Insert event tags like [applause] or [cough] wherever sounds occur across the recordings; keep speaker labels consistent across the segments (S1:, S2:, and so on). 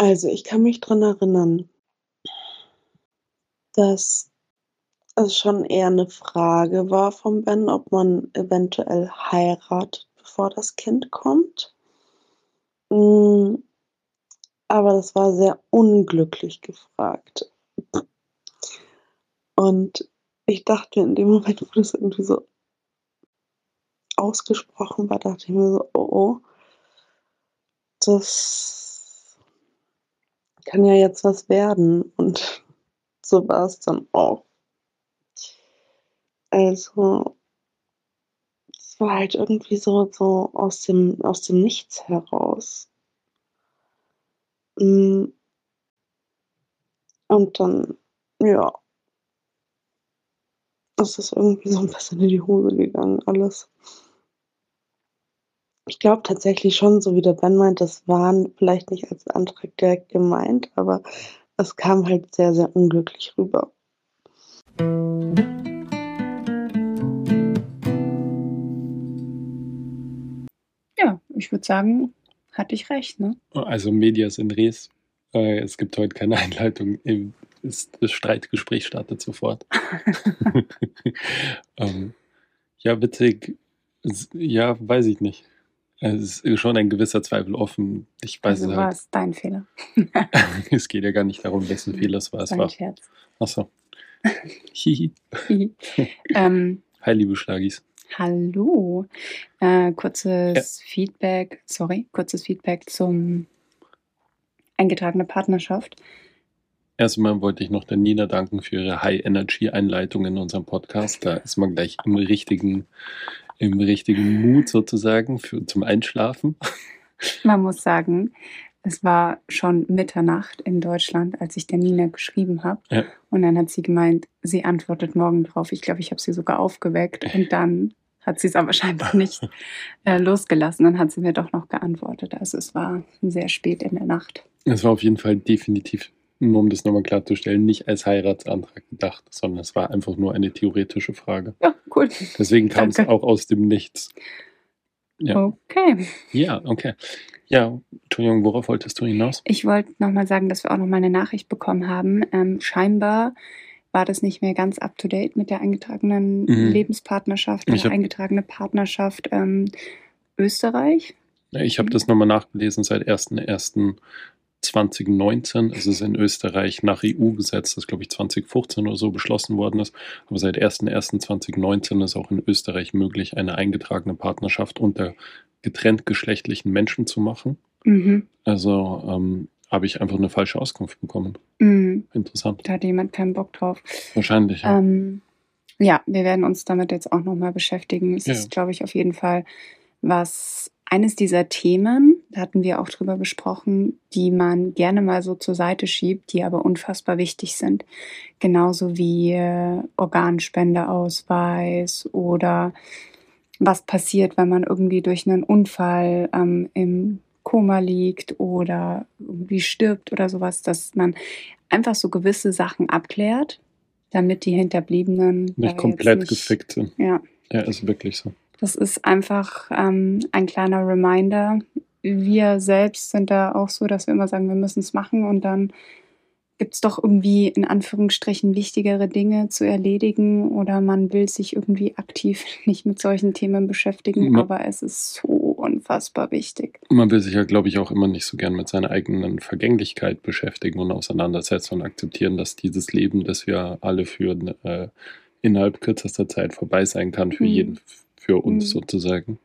S1: Also, ich kann mich dran erinnern dass es schon eher 'ne Frage war von Ben, ob man eventuell heiratet, bevor das Kind kommt. Hm, aber das war sehr unglücklich gefragt. Und ich dachte in dem Moment, wo das irgendwie so ausgesprochen war, dachte ich mir so: „Oh, oh“ „das kann ja jetzt was werden.“ Und so war's dann auch. Also es war halt irgendwie so so aus dem aus dem Nichts heraus. Hm und dann, ja ist das irgendwie so 'n bisschen in die Hose gegangen alles. Ich glaube tatsächlich schon, so wie der Ben meint, das waren vielleicht nicht als Antrag direkt gemeint, aber es kam halt sehr, sehr unglücklich rüber.
S2: Ja, ich würde sagen, hatte ich recht, ne?
S3: Also, medias in res. Äh, es gibt heute keine Einleitung. Im ist das Streitgespräch startet sofort. [laughs] [laughs] Ähm, ja, witzig. Ja, weiß ich nicht. Es ist schon ein gewisser Zweifel offen. Ich weiß
S2: Also,
S3: es halt
S2: war's dein Fehler? [laughs]
S3: Es geht ja gar nicht darum, wessen Fehler es war. Es
S2: War
S3: war
S2: Scherz.
S3: ach so. [laughs] Hi, hi.
S2: Ähm [laughs]
S3: Hi, liebe Schlagis.
S2: Hallo. Äh,
S3: Ja.
S2: kurzes Feedback sorry, kurzes Feedback zum eingetragene Partnerschaft.
S3: Erst einmal wollte ich noch der Nina danken für ihre High-Energy-Einleitung in unserem Podcast. Da ist man gleich im richtigen im richtigen Mood sozusagen für zum Einschlafen.
S2: Man muss sagen, es war schon Mitternacht in Deutschland, als ich der Nina geschrieben habe.
S3: Ja.
S2: Und dann hat sie gemeint, sie antwortet morgen drauf. Ich glaube, ich habe sie sogar aufgeweckt und dann hat sie's aber scheinbar nicht, äh, losgelassen. Dann hat sie mir doch noch geantwortet. Also, es war sehr spät in der Nacht.
S3: Es war auf jeden Fall definitiv, nur um das nochmal klarzustellen, nicht als Heiratsantrag gedacht, sondern es war einfach nur eine theoretische Frage.
S2: Ja, cool.
S3: Deswegen kam
S2: es
S3: auch aus dem Nichts. Ja.
S2: Okay.
S3: Ja, okay. Ja, Entschuldigung, worauf wolltest du hinaus?
S2: Ich wollte nochmal sagen, dass wir auch nochmal eine Nachricht bekommen haben. Ähm, scheinbar war das nicht mehr ganz up to date mit der eingetragenen
S3: mhm.
S2: Lebenspartnerschaft, mit
S3: der
S2: eingetragenen Partnerschaft ähm, Österreich.
S3: Ich habe das nochmal nachgelesen seit 1.1. 2019 ist es in Österreich nach EU-Gesetz, das glaube ich 2015 oder so beschlossen worden ist, aber seit 01.01.2019 ist auch in Österreich möglich, eine eingetragene Partnerschaft unter getrennt geschlechtlichen Menschen zu machen.
S2: Mhm.
S3: Also ähm, habe ich einfach eine falsche Auskunft bekommen.
S2: Mhm.
S3: Interessant.
S2: Da hat jemand keinen Bock drauf.
S3: Wahrscheinlich. Ja,
S2: ähm, ja wir werden uns damit jetzt auch nochmal beschäftigen. Es
S3: ja.
S2: ist, glaube ich, auf jeden Fall was eines dieser Themen, da hatten wir auch drüber gesprochen, die man gerne mal so zur Seite schiebt, die aber unfassbar wichtig sind. Genauso wie, äh, Organspendeausweis oder was passiert, wenn man irgendwie durch 'nen Unfall, ähm, im Koma liegt oder irgendwie stirbt oder so was, dass man einfach so gewisse Sachen abklärt, damit die Hinterbliebenen
S3: Nicht komplett
S2: nicht
S3: gefickt sind.
S2: Ja.
S3: Ja, ist wirklich so.
S2: Das ist einfach, ähm, ein kleiner Reminder. Wir selbst sind da auch so, dass wir immer sagen, wir müssen's machen und dann gibt's doch irgendwie in Anführungsstrichen wichtigere Dinge zu erledigen oder man will sich irgendwie aktiv [laughs] nicht mit solchen Themen beschäftigen,
S3: Ma
S2: aber es ist so unfassbar wichtig.
S3: Man will sich ja, glaube ich, auch immer nicht so gern mit seiner eigenen Vergänglichkeit beschäftigen und auseinandersetzen und akzeptieren, dass dieses Leben, das wir alle führen, äh, innerhalb kürzester Zeit vorbei sein kann für jeden,
S2: Mhm.
S3: f für uns
S2: Mhm.
S3: sozusagen.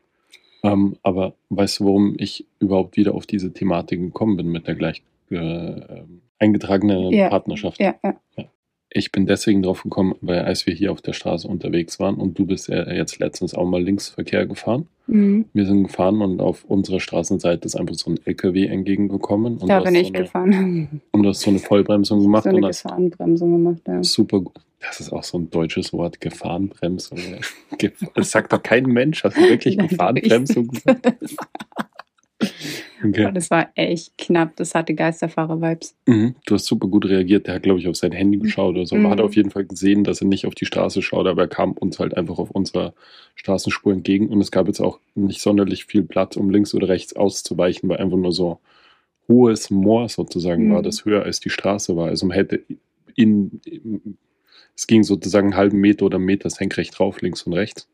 S3: Ähm, aber weißt du, warum ich überhaupt wieder auf diese Thematik gekommen bin mit der gleich äh, ähm, eingetragenen
S2: Ja.
S3: Partnerschaft?
S2: Ja, ja.
S3: Ich bin deswegen drauf gekommen, weil als wir hier auf der Straße unterwegs waren und du bist ja jetzt letztens auch mal Linksverkehr gefahren.
S2: Mhm.
S3: Wir sind gefahren und auf unserer Straßenseite ist einfach so 'n LKW entgegengekommen und
S2: Da bin ich
S3: so 'ne
S2: gefahren. [laughs]
S3: und du hast so 'ne Vollbremsung gemacht
S2: So
S3: und
S2: 'ne
S3: hast
S2: Gefahrenbremsung gemacht, ja.
S3: super gu das ist auch so 'n deutsches Wort, Gefahrenbremsung. [laughs] Gef das sagt doch kein Mensch. Hast du wirklich [laughs] Gefahrenbremsung gesagt? Okay.
S2: das war echt knapp. Das hatte Geisterfahrer-Vibes.
S3: Mhm. Du hast super gut reagiert. Der hat, glaube ich, auf sein Handy geschaut oder so. Man hat
S2: Mhm.
S3: auf jeden Fall gesehen, dass er nicht auf die Straße schaut, aber er kam uns halt einfach auf unserer Straßenspur entgegen und es gab jetzt auch nicht sonderlich viel Platz, um links oder rechts auszuweichen, weil einfach nur so hohes Moor sozusagen war,
S2: Mhm.
S3: das höher als die Straße war. Also man hätte in, es ging sozusagen einen halben Meter oder einen Meter senkrecht drauf, links und rechts.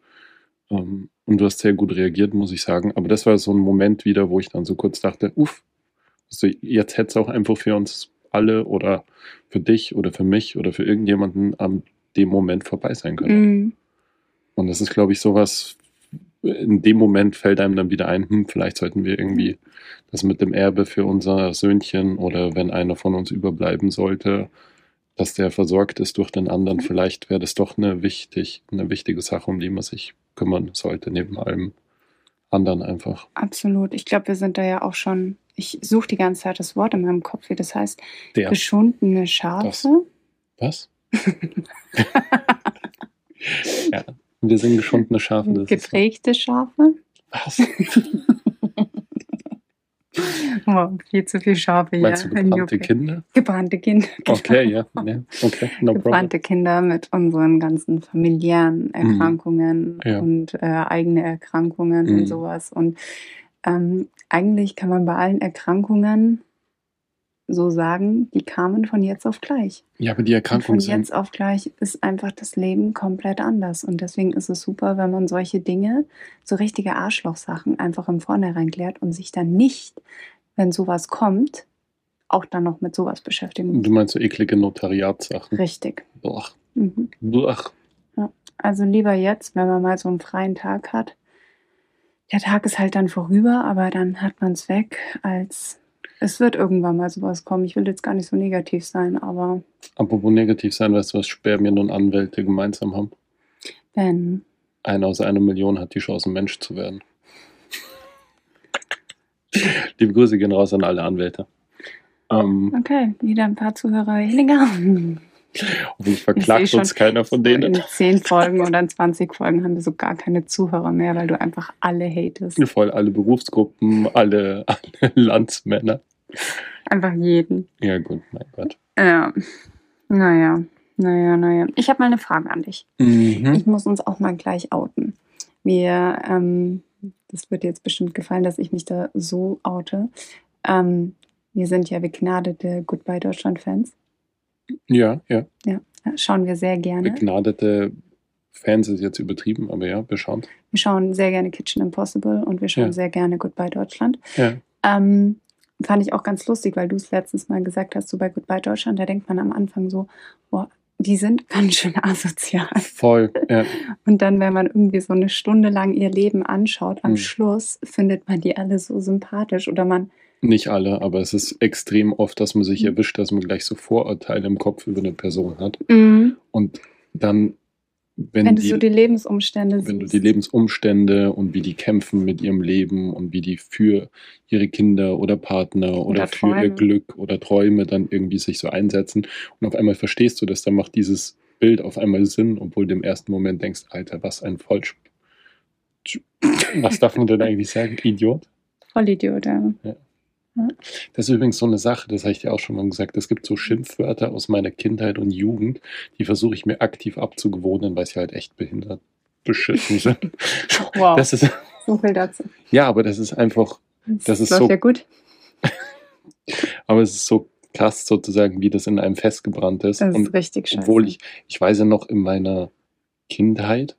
S3: Ähm, Und du hast sehr gut reagiert, muss ich sagen. Aber das war so ein Moment wieder, wo ich dann so kurz dachte, uff, also jetzt hätte es auch einfach für uns alle oder für dich oder für mich oder für irgendjemanden am dem Moment vorbei sein können.
S2: Mhm.
S3: Und das ist, glaube ich, sowas, in dem Moment fällt einem dann wieder ein, hm, vielleicht sollten wir irgendwie das mit dem Erbe für unser Söhnchen oder wenn einer von uns überbleiben sollte, dass der versorgt ist durch den anderen, vielleicht wäre das doch eine, wichtig, eine wichtige Sache, um die man sich kümmern sollte, neben allem anderen einfach.
S2: Absolut. Ich glaube, wir sind da ja auch schon. Ich suche die ganze Zeit das Wort in meinem Kopf, wie das heißt.
S3: Der.
S2: Geschundene Schafe.
S3: Was? [laughs] ja, wir sind geschundene Schafe. Das
S2: Geprägte Schafe.
S3: was? [laughs]
S2: Oh, viel zu viel Schafe hier.
S3: Meinst du
S2: in
S3: gebrannte
S2: UK.
S3: Kinder?
S2: Gebrannte Kinder. [laughs]
S3: Okay, ja. ja. Okay, no problem.
S2: Gebrannte Kinder mit unseren ganzen familiären Erkrankungen
S3: Mhm. Ja.
S2: und äh, eigene Erkrankungen
S3: Mhm.
S2: und sowas. Und ähm, eigentlich kann man bei allen Erkrankungen so sagen, die kamen von jetzt auf gleich.
S3: Ja, aber die
S2: Und
S3: Erkrankungen
S2: von jetzt auf gleich ist einfach das Leben komplett anders. Und deswegen ist es super, wenn man solche Dinge, so richtige Arschlochsachen, einfach im Vornherein klärt und sich dann nicht, wenn sowas kommt, auch dann noch mit sowas beschäftigen muss.
S3: Du meinst so eklige Notariatssachen?
S2: Richtig.
S3: Boah.
S2: Mhm.
S3: Boah.
S2: Also lieber jetzt, wenn man mal so einen freien Tag hat. Der Tag ist halt dann vorüber, aber dann hat man es weg, als es wird irgendwann mal sowas kommen. Ich will jetzt gar nicht so negativ sein, aber
S3: Apropos negativ sein, weißt du, was Spermien und Anwälte gemeinsam haben?
S2: wenn.
S3: Einer aus einer Million hat die Chance, Mensch zu werden. [laughs] Liebe Grüße gehen raus an alle Anwälte. Ähm,
S2: Okay, wieder ein paar Zuhörer weniger.
S3: Hoffentlich
S2: Ich
S3: verklagt uns keiner von denen.
S2: In zehn Folgen oder in 20 Folgen haben wir so gar keine Zuhörer mehr, weil du einfach alle hatest.
S3: Voll alle Berufsgruppen, alle, [laughs] alle Landsmänner.
S2: Einfach jeden.
S3: Ja, gut, mein Gott.
S2: Ja. Naja, naja, naja. Ich habe mal eine Frage an dich.
S3: Mhm.
S2: Ich muss uns auch mal gleich outen. Wir, ähm, das wird jetzt bestimmt gefallen, dass ich mich da so oute. Ähm, wir sind ja begnadete Goodbye Deutschland-Fans.
S3: Ja, ja.
S2: Ja, schauen wir sehr gerne.
S3: Begnadete Fans ist jetzt übertrieben, aber ja, beschaut.
S2: Wir schauen sehr gerne Kitchen Impossible und wir schauen
S3: Ja.
S2: sehr gerne Goodbye Deutschland.
S3: Ja.
S2: Ähm, fand ich auch ganz lustig, weil du es letztens mal gesagt hast, so bei Goodbye Deutschland, da denkt man am Anfang so, boah, die sind ganz schön [laughs] asozial.
S3: Voll, ja.
S2: Und dann, wenn man irgendwie so eine Stunde lang ihr Leben anschaut, am
S3: Hm.
S2: Schluss findet man die alle so sympathisch oder man,
S3: Nicht alle, aber es ist extrem oft, dass man sich
S2: Mhm.
S3: erwischt, dass man gleich so Vorurteile im Kopf über eine Person hat. Und dann, wenn,
S2: wenn du
S3: die,
S2: so die Lebensumstände
S3: wenn du
S2: siehst.
S3: die Lebensumstände und wie die kämpfen mit ihrem Leben und wie die für ihre Kinder oder Partner oder,
S2: Oder
S3: für ihr. Glück oder Träume dann irgendwie sich so einsetzen. Und auf einmal verstehst du das, dann macht dieses Bild auf einmal Sinn, obwohl du im ersten Moment denkst, Alter, was ein Vollsch... [tsk] Was darf man denn eigentlich sagen? Idiot?
S2: Vollidiot, ja.
S3: Das ist übrigens so eine Sache, das habe ich dir auch schon mal gesagt. Es gibt so Schimpfwörter aus meiner Kindheit und Jugend, die versuche ich mir aktiv abzugewöhnen, weil sie halt echt behindert beschissen [laughs] sind.
S2: Wow.
S3: Das ist,
S2: So viel dazu.
S3: ja, aber das ist einfach, Das ist
S2: läuft
S3: so-
S2: ja gut. [laughs]
S3: aber es ist so krass sozusagen, wie das in einem festgebrannt ist.
S2: Das ist
S3: und
S2: richtig scheiße.
S3: obwohl ich, ich weiß ja noch, in meiner Kindheit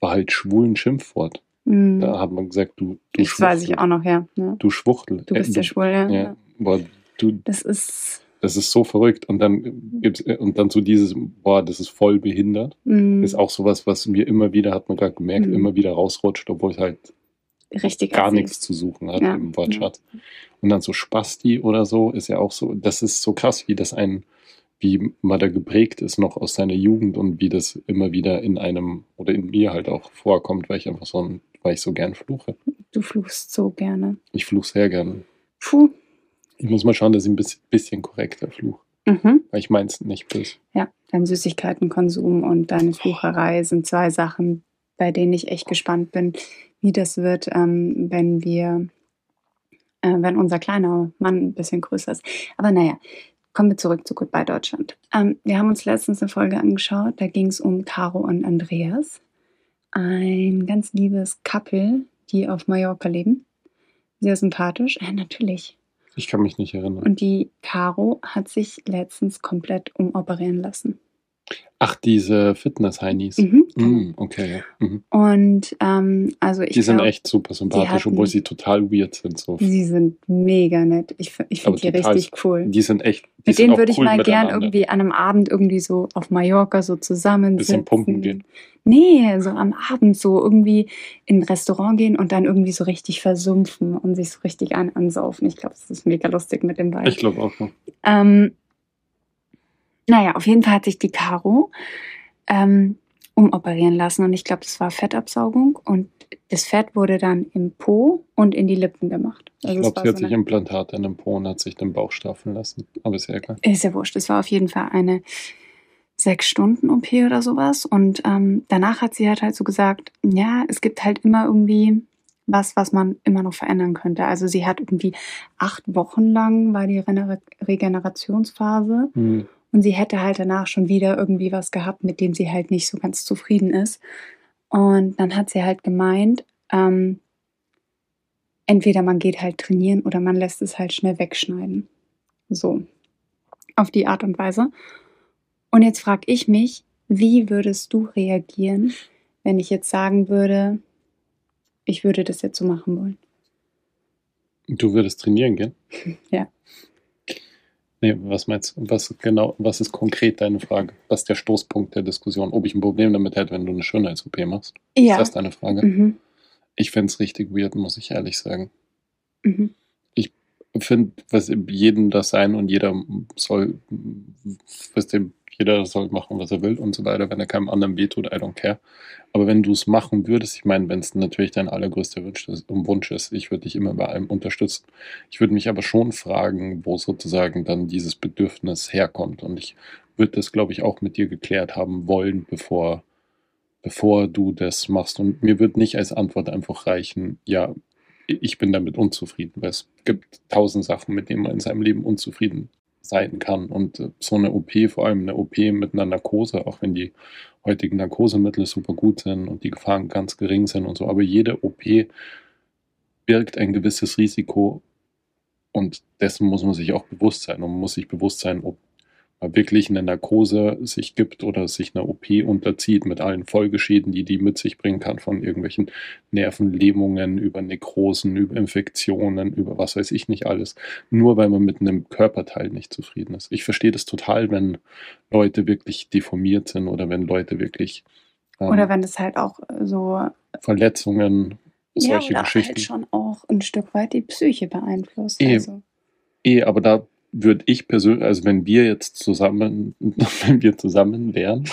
S3: war halt schwul ein Schimpfwort.
S2: Mhm.
S3: Da hat man gesagt, du, du
S2: das weiß ich auch noch, ja. ja.
S3: Du Schwuchtel.
S2: Du bist ja schwul, ja.
S3: Ja, boah, du,
S2: Das ist.
S3: das ist so verrückt. Und dann gibt's, und dann so dieses, boah, das ist voll behindert.
S2: mh,
S3: Ist auch sowas, was mir immer wieder, hat man gerade gemerkt,
S2: Mhm.
S3: immer wieder rausrutscht, obwohl es halt
S2: richtig
S3: gar nichts zu suchen hat
S2: Ja,
S3: im Wortschatz. Und dann so Spasti oder so ist ja auch so, das ist so krass, wie das ein, wie man da geprägt ist noch aus seiner Jugend und wie das immer wieder in einem oder in mir halt auch vorkommt, weil ich einfach so ein, weil ich so gern fluche.
S2: Du fluchst so gerne.
S3: Ich fluche sehr gern.
S2: Puh.
S3: Ich muss mal schauen, dass ich ein bisschen, bisschen korrekter fluche,
S2: Mhm.
S3: weil ich meins nicht böse.
S2: Ja, dein Süßigkeitenkonsum und deine Flucherei sind zwei Sachen, bei denen ich echt gespannt bin, wie das wird, ähm, wenn wir, äh, wenn unser kleiner Mann ein bisschen größer ist. Aber naja, kommen wir zurück zu Goodbye Deutschland. Ähm, wir haben uns letztens eine Folge angeschaut, da ging es um Caro und Andreas. Ein ganz liebes Couple, die auf Mallorca leben. Sehr sympathisch. Äh, natürlich.
S3: Ich kann mich nicht erinnern.
S2: Und die Caro hat sich letztens komplett umoperieren lassen.
S3: Ach, diese Fitness-Heinis.
S2: Mhm.
S3: Mm, okay. Mhm.
S2: Und ähm, also ich
S3: Die sind
S2: glaub,
S3: echt super sympathisch,
S2: hatten-
S3: obwohl sie total weird sind. So.
S2: sie sind mega nett. Ich, ich finde die richtig cool.
S3: Die sind echt. Die
S2: Mit
S3: sind
S2: denen würde ich
S3: cool
S2: mal gern irgendwie an einem Abend irgendwie so auf Mallorca so zusammensitzen.
S3: Bisschen pumpen gehen.
S2: Nee, so am Abend so irgendwie in ein Restaurant gehen und dann irgendwie so richtig versumpfen und sich so richtig an ansaufen. Ich glaube, das ist mega lustig mit dem Vibe.
S3: Ich glaube auch noch.
S2: Ähm, naja, auf jeden Fall hat sich die Caro ähm, umoperieren lassen und ich glaube, das war Fettabsaugung und das Fett wurde dann im Po und in die Lippen gemacht.
S3: Ich
S2: Also es
S3: glaube, sie hat
S2: so
S3: sich Implantate in den Po und hat sich den Bauch straffeln lassen. Aber ist ja egal.
S2: Ist ja wurscht. Es war auf jeden Fall eine sechs Stunden OP oder sowas. Und ähm, danach hat sie halt halt so gesagt, ja, es gibt halt immer irgendwie was, was man immer noch verändern könnte. Also sie hat irgendwie acht Wochen lang war die Regener- Regenerationsphase
S3: Hm.
S2: Und sie hätte halt danach schon wieder irgendwie was gehabt, mit dem sie halt nicht so ganz zufrieden ist. Und dann hat sie halt gemeint, ähm, entweder man geht halt trainieren oder man lässt es halt schnell wegschneiden. So. Auf die Art und Weise. Und jetzt frage ich mich, wie würdest du reagieren, wenn ich jetzt sagen würde, ich würde das jetzt so machen wollen?
S3: Du würdest trainieren gehen? [laughs]
S2: Ja.
S3: Nee, was meinst du? Was genau, was ist konkret deine Frage? Was ist der Stoßpunkt der Diskussion? Ob ich ein Problem damit hätte, wenn du eine Schönheits-OP machst? Ist das deine Frage?
S2: Mhm.
S3: Ich fände es richtig weird, muss ich ehrlich sagen.
S2: Mhm.
S3: Ich finde, was jedem das sein und jeder soll, was dem, jeder soll machen, was er will und so weiter, wenn er keinem anderen wehtut, I don't care. Aber wenn du es machen würdest, ich meine, wenn es natürlich dein allergrößter Wunsch ist, Wunsch ist, ich würde dich immer bei allem unterstützen. Ich würde mich aber schon fragen, wo sozusagen dann dieses Bedürfnis herkommt. Und ich würde das, glaube ich, auch mit dir geklärt haben wollen, bevor, bevor du das machst. Und mir wird nicht als Antwort einfach reichen, ja, ich bin damit unzufrieden, weil es gibt tausend Sachen, mit denen man in seinem Leben unzufrieden sein kann. Und äh, so eine OP, vor allem eine OP mit einer Narkose, auch wenn die heutigen Narkosemittel super gut sind und die Gefahren ganz gering sind und so, aber jede OP birgt ein gewisses Risiko und dessen muss man sich auch bewusst sein. Und man muss sich bewusst sein, ob wirklich eine Narkose sich gibt oder sich einer OP unterzieht mit allen Folgeschäden, die die mit sich bringen kann, von irgendwelchen Nervenlähmungen über Nekrosen, über Infektionen, über was weiß ich nicht alles, nur weil man mit einem Körperteil nicht zufrieden ist. Ich verstehe das total, wenn Leute wirklich deformiert sind oder wenn Leute wirklich ähm,
S2: Oder wenn es halt auch so
S3: Verletzungen,
S2: ja,
S3: solche
S2: oder
S3: Geschichten.
S2: halt schon auch ein Stück weit die Psyche beeinflusst.
S3: Eh.
S2: Also,
S3: Eh, aber da würde ich persönlich, also wenn wir jetzt zusammen, [laughs] wenn wir zusammen wären,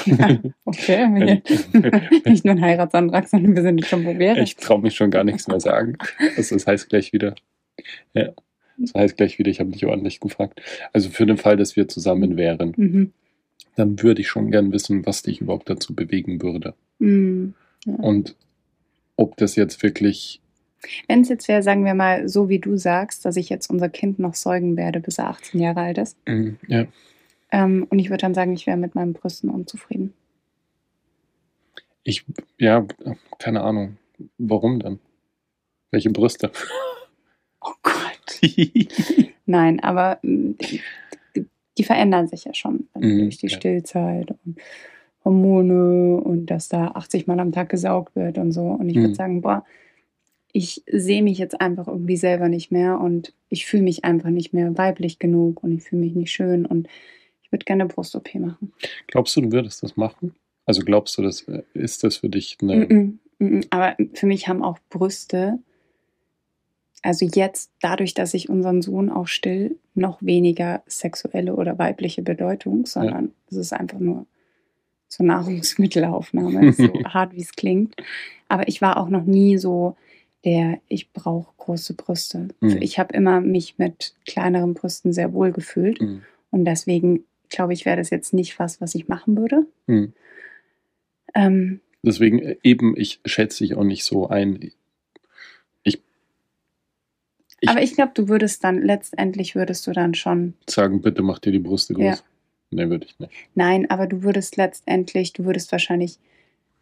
S2: okay, [laughs]
S3: Wenn-
S2: nicht nur ein Heiratsantrag, sondern wir sind jetzt schon wäre.
S3: ich traue mich schon gar nichts mehr sagen. Also das heißt gleich wieder, ja, das heißt gleich wieder, ich habe nicht ordentlich gefragt. Also für den Fall, dass wir zusammen wären,
S2: Mhm.
S3: dann würde ich schon gern wissen, was dich überhaupt dazu bewegen würde.
S2: Mhm.
S3: Und ob das jetzt wirklich,
S2: Wenn es jetzt wäre, sagen wir mal, so wie du sagst, dass ich jetzt unser Kind noch säugen werde, bis er 18 Jahre alt ist.
S3: mm, ja,
S2: Ähm, und ich würde dann sagen, ich wäre mit meinen Brüsten unzufrieden.
S3: ich, ja, keine Ahnung, warum denn? Welche Brüste?
S2: Oh Gott. [laughs] Nein, aber mm, die, die verändern sich ja schon
S3: Mhm,
S2: durch die
S3: ja.
S2: Stillzeit und Hormone und dass da 80 Mal am Tag gesaugt wird und so. Und ich
S3: Mhm.
S2: würde sagen, boah, ich sehe mich jetzt einfach irgendwie selber nicht mehr und ich fühle mich einfach nicht mehr weiblich genug und ich fühle mich nicht schön und ich würde gerne Brust-OP machen.
S3: Glaubst du, du würdest das machen? Also glaubst du, das ist das für dich eine,
S2: Mhm, mhm. Aber für mich haben auch Brüste, also jetzt dadurch, dass ich unseren Sohn auch still, noch weniger sexuelle oder weibliche Bedeutung, sondern es ist einfach nur zur Nahrungsmittelaufnahme, so [laughs] hart wie es klingt. Aber ich war auch noch nie so der, ich brauche große Brüste.
S3: Mhm.
S2: Ich habe immer mich mit kleineren Brüsten sehr wohl gefühlt
S3: Mhm.
S2: und deswegen glaube ich, wäre das jetzt nicht was, was ich machen würde.
S3: Mhm.
S2: Ähm,
S3: Deswegen äh, eben, ich schätze dich auch nicht so ein. Ich, ich
S2: aber ich glaube, du würdest dann, letztendlich würdest du dann schon,
S3: sagen, bitte mach dir die Brüste groß.
S2: Ja.
S3: Nee, würde ich nicht.
S2: nein, aber du würdest letztendlich, du würdest wahrscheinlich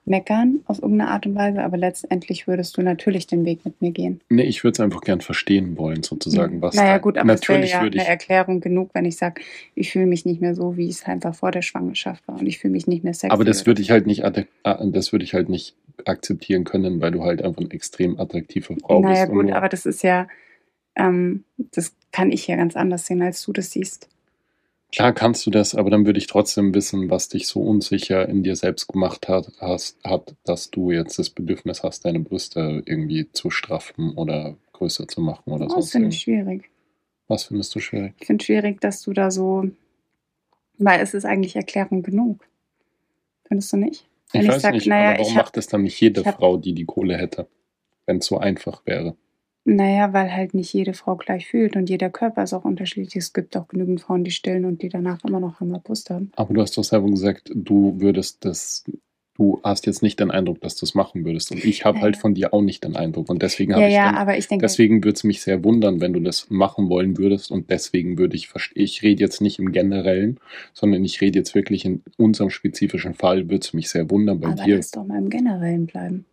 S2: meckern auf irgendeine Art und Weise, aber letztendlich würdest du natürlich den Weg mit mir gehen.
S3: Nee, ich würde es einfach gern verstehen wollen, sozusagen. Was
S2: naja, gut, aber es wäre
S3: natürlich
S2: ja eine. Erklärung genug, wenn ich sage, ich fühle mich nicht mehr so, wie es einfach vor der Schwangerschaft war und ich fühle mich nicht mehr sexy.
S3: Aber das würde ich halt nicht, das würde ich halt nicht akzeptieren können, weil du halt einfach eine extrem attraktive Frau
S2: Naja,
S3: bist. und
S2: gut, aber das ist ja, ähm, das kann ich ja ganz anders sehen, als du das siehst.
S3: Klar kannst du das, aber dann würde ich trotzdem wissen, was dich so unsicher in dir selbst gemacht hat, hast, hat, dass du jetzt das Bedürfnis hast, deine Brüste irgendwie zu straffen oder größer zu machen oder
S2: Oh,
S3: so.
S2: das finde ich schwierig.
S3: Was findest du schwierig?
S2: Ich finde schwierig, dass du da so, weil es ist eigentlich Erklärung genug. Findest du nicht?
S3: Ich
S2: Wenn ich
S3: weiß
S2: sag,
S3: nicht,
S2: naja,
S3: aber warum
S2: ich
S3: macht das dann nicht jede
S2: ich
S3: Frau, die die Kohle hätte, wenn es so einfach wäre?
S2: Naja, weil halt nicht jede Frau gleich fühlt und jeder Körper ist auch unterschiedlich. Es gibt auch genügend Frauen, die stillen und die danach immer noch einmal Brust haben.
S3: Aber du hast doch selber gesagt, du würdest das, du hast jetzt nicht den Eindruck, dass du es machen würdest. Und ich habe
S2: Ja,
S3: halt von dir auch nicht den Eindruck. Und deswegen habe
S2: Ja,
S3: ich
S2: ja,
S3: dann,
S2: aber ich denke,
S3: deswegen würde es mich sehr wundern, wenn du das machen wollen würdest. Und deswegen würde ich verstehen, ich rede jetzt nicht im Generellen, sondern ich rede jetzt wirklich in unserem spezifischen Fall, würde es mich sehr wundern bei
S2: aber
S3: dir.
S2: lass doch mal im Generellen bleiben.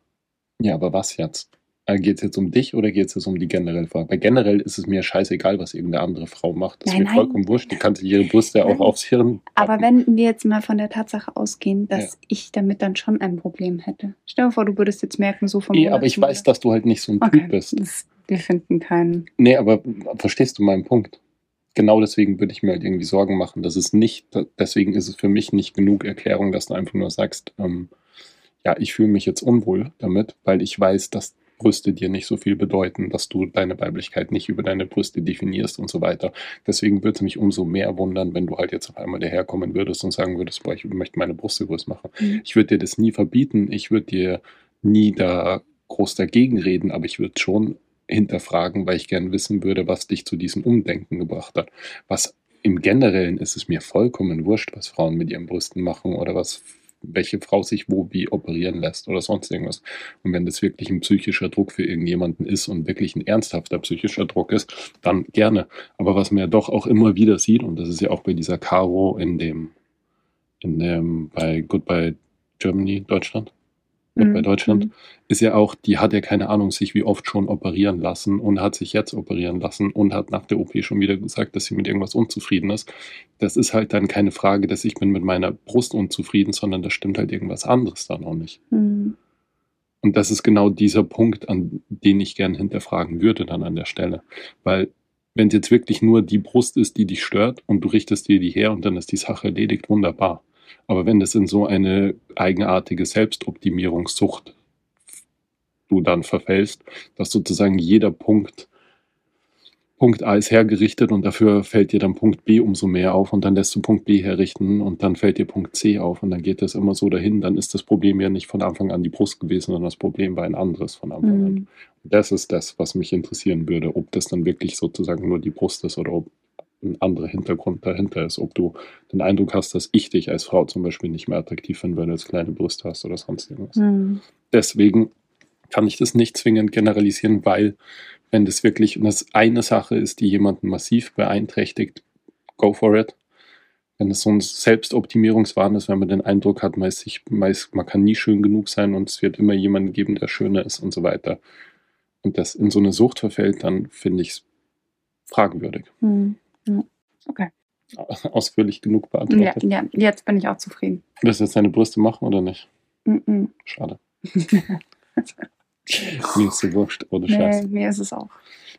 S3: Ja, aber was jetzt? Geht es jetzt um dich oder geht es jetzt um die generelle Frage? Bei generell ist es mir scheißegal, was irgendeine andere Frau macht. Das ist
S2: Nein,
S3: mir
S2: nein.
S3: vollkommen wurscht. Die kann sich ihre Brüste auch
S2: Nein.
S3: aufs Hirn
S2: Aber
S3: packen.
S2: wenn wir jetzt mal von der Tatsache ausgehen, dass
S3: Ja.
S2: ich damit dann schon ein Problem hätte. Stell dir vor, du würdest jetzt merken, so vom Monat
S3: aber ich weiß, dass du halt nicht so ein
S2: okay.
S3: Typ bist.
S2: Das, wir finden keinen.
S3: Nee, aber verstehst du meinen Punkt? Genau deswegen würde ich mir halt irgendwie Sorgen machen, dass es nicht, deswegen ist es für mich nicht genug Erklärung, dass du einfach nur sagst, ähm, ja, ich fühle mich jetzt unwohl damit, weil ich weiß, dass Brüste dir nicht so viel bedeuten, dass du deine Weiblichkeit nicht über deine Brüste definierst und so weiter. Deswegen würde es mich umso mehr wundern, wenn du halt jetzt auf einmal daherkommen würdest und sagen würdest, boah, ich möchte meine Brüste groß machen.
S2: Mhm.
S3: Ich würde dir das nie verbieten, ich würde dir nie da groß dagegen reden, aber ich würde schon hinterfragen, weil ich gern wissen würde, was dich zu diesem Umdenken gebracht hat. Was im Generellen ist es mir vollkommen wurscht, was Frauen mit ihren Brüsten machen oder was welche Frau sich wo wie operieren lässt oder sonst irgendwas. Und wenn das wirklich ein psychischer Druck für irgendjemanden ist und wirklich ein ernsthafter psychischer Druck ist, dann gerne. Aber was man ja doch auch immer wieder sieht, und das ist ja auch bei dieser Caro in dem, in dem, bei Goodbye Germany, Deutschland,
S2: Mhm.
S3: Deutschland,
S2: Mhm.
S3: ist ja auch, die hat ja keine Ahnung, sich wie oft schon operieren lassen und hat sich jetzt operieren lassen und hat nach der OP schon wieder gesagt, dass sie mit irgendwas unzufrieden ist. Das ist halt dann keine Frage, dass ich bin mit meiner Brust unzufrieden, sondern da stimmt halt irgendwas anderes dann auch nicht.
S2: Mhm.
S3: Und das ist genau dieser Punkt, an den ich gern hinterfragen würde dann an der Stelle. Weil wenn es jetzt wirklich nur die Brust ist, die dich stört und du richtest dir die her und dann ist die Sache erledigt, wunderbar. Aber wenn das in so eine eigenartige Selbstoptimierungssucht du dann verfällst, dass sozusagen jeder Punkt, Punkt A ist hergerichtet und dafür fällt dir dann Punkt B umso mehr auf und dann lässt du Punkt B herrichten und dann fällt dir Punkt C auf und dann geht das immer so dahin, dann ist das Problem ja nicht von Anfang an die Brust gewesen, sondern das Problem war ein anderes von Anfang an.
S2: Mhm.
S3: Das ist das, was mich interessieren würde, ob das dann wirklich sozusagen nur die Brust ist oder ob ein anderer Hintergrund dahinter ist. Ob du den Eindruck hast, dass ich dich als Frau zum Beispiel nicht mehr attraktiv finde, weil du jetzt kleine Brüste hast oder sonst irgendwas.
S2: Mhm.
S3: Deswegen kann ich das nicht zwingend generalisieren, weil wenn das wirklich das eine Sache ist, die jemanden massiv beeinträchtigt, go for it. Wenn es so ein Selbstoptimierungswahn ist, wenn man den Eindruck hat, man, ist sich, man, ist, man kann nie schön genug sein und es wird immer jemanden geben, der schöner ist und so weiter. Und das in so eine Sucht verfällt, dann finde ich es fragwürdig.
S2: Mhm. Ja. Okay. [laughs]
S3: Ausführlich genug
S2: Ja,
S3: beantwortet.
S2: ja, jetzt bin ich auch zufrieden.
S3: Willst du jetzt deine Brüste machen oder nicht?
S2: Mhm.
S3: Schade. [laughs] Mir ist so wurscht, ohne
S2: Nee,
S3: Scheiß.
S2: mir ist es auch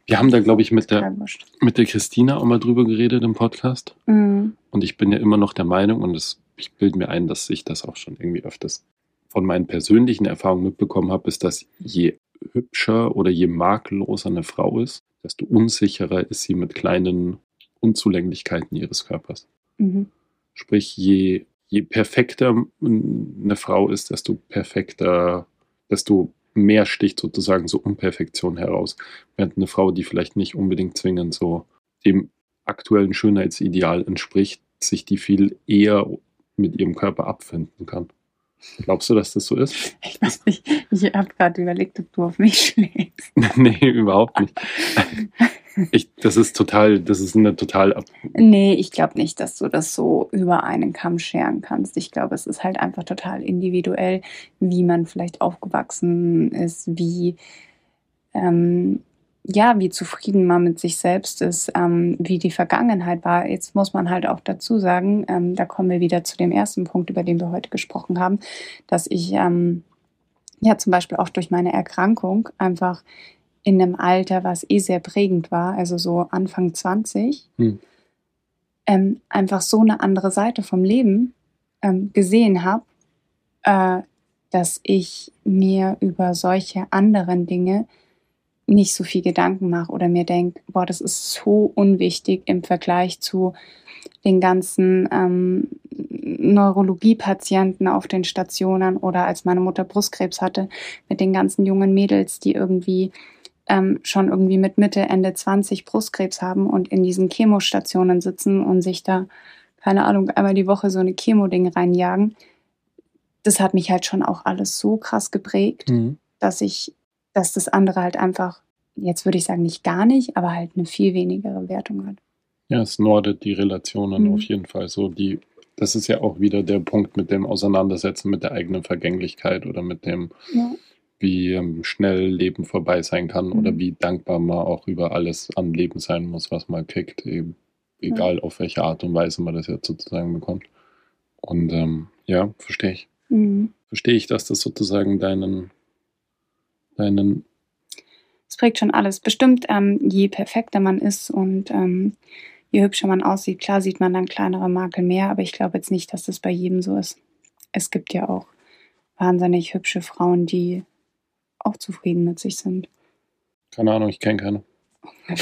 S3: Wir haben da, glaube ich, mit der, mit der Christina auch mal drüber geredet im Podcast.
S2: Mhm.
S3: Und ich bin ja immer noch der Meinung, und das, ich bilde mir ein, dass ich das auch schon irgendwie öfters von meinen persönlichen Erfahrungen mitbekommen habe, ist, dass je hübscher oder je makelloser eine Frau ist, desto unsicherer ist sie mit kleinen Unzulänglichkeiten ihres Körpers.
S2: Mhm.
S3: Sprich, je, je perfekter eine Frau ist, desto perfekter, desto mehr sticht sozusagen so Unperfektion heraus. Während eine Frau, die vielleicht nicht unbedingt zwingend so dem aktuellen Schönheitsideal entspricht, sich die viel eher mit ihrem Körper abfinden kann. Glaubst du, dass das so ist? [laughs]
S2: Ich weiß nicht, ich habe gerade überlegt, ob du auf mich schlägst. [laughs]
S3: nee, überhaupt nicht. [laughs] Ich, das ist total, das ist eine total. ab-
S2: Nee, ich glaube nicht, dass du das so über einen Kamm scheren kannst. Ich glaube, es ist halt einfach total individuell, wie man vielleicht aufgewachsen ist, wie, ähm, ja, wie zufrieden man mit sich selbst ist, ähm, wie die Vergangenheit war. Jetzt muss man halt auch dazu sagen, ähm, da kommen wir wieder zu dem ersten Punkt, über den wir heute gesprochen haben, dass ich ähm, ja zum Beispiel auch durch meine Erkrankung einfach in einem Alter, was eh sehr prägend war, also so Anfang 20,
S3: Hm.
S2: ähm, einfach so eine andere Seite vom Leben ähm, gesehen habe, äh, dass ich mir über solche anderen Dinge nicht so viel Gedanken mache oder mir denke, boah, das ist so unwichtig im Vergleich zu den ganzen ähm, Neurologiepatienten auf den Stationen oder als meine Mutter Brustkrebs hatte, mit den ganzen jungen Mädels, die irgendwie ähm, schon irgendwie mit Mitte, Ende 20 Brustkrebs haben und in diesen Chemostationen sitzen und sich da, keine Ahnung, einmal die Woche so eine Chemo-Ding reinjagen. Das hat mich halt schon auch alles so krass geprägt,
S3: Mhm.
S2: dass ich, dass das andere halt einfach, jetzt würde ich sagen, nicht gar nicht, aber halt eine viel wenigere Wertung hat.
S3: Ja, es nordet die Relationen
S2: Mhm.
S3: auf jeden Fall. So die, das ist ja auch wieder der Punkt mit dem Auseinandersetzen mit der eigenen Vergänglichkeit oder mit dem,
S2: Ja.
S3: Wie ähm, schnell Leben vorbei sein kann
S2: Mhm.
S3: oder wie dankbar man auch über alles an Leben sein muss, was man kriegt, eben, egal auf welche Art und Weise man das jetzt sozusagen bekommt. Und ähm, ja, verstehe ich.
S2: Mhm.
S3: Verstehe ich, dass das sozusagen deinen, deinen,
S2: Es prägt schon alles. Bestimmt, ähm, je perfekter man ist und ähm, je hübscher man aussieht, klar sieht man dann kleinere Makel mehr, aber ich glaube jetzt nicht, dass das bei jedem so ist. Es gibt ja auch wahnsinnig hübsche Frauen, die auch zufrieden mit sich sind.
S3: keine Ahnung, ich kenne keine. [laughs]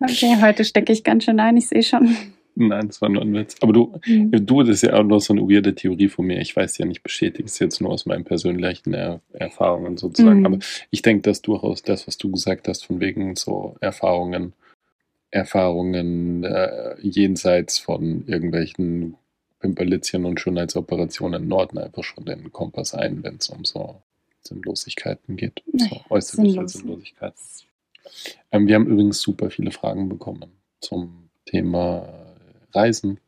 S2: Okay, heute stecke ich ganz schön ein, ich sehe schon.
S3: Nein, das war nur ein Witz. Aber du, Du, das ist ja auch noch so eine weirde Theorie von mir. Ich weiß ja nicht bestätigt, ist jetzt nur aus meinen persönlichen er Erfahrungen sozusagen.
S2: Mhm.
S3: Aber ich denke, dass durchaus das, was du gesagt hast, von wegen so Erfahrungen, Erfahrungen äh, jenseits von irgendwelchen Pimpelitzchen und Schönheitsoperationen norden einfach schon den Kompass ein, wenn es um so Sinnlosigkeiten geht. So
S2: Naja,
S3: äußerliche
S2: sinnlos.
S3: Sinnlosigkeiten. Ähm, wir haben übrigens super viele Fragen bekommen zum Thema Reisen.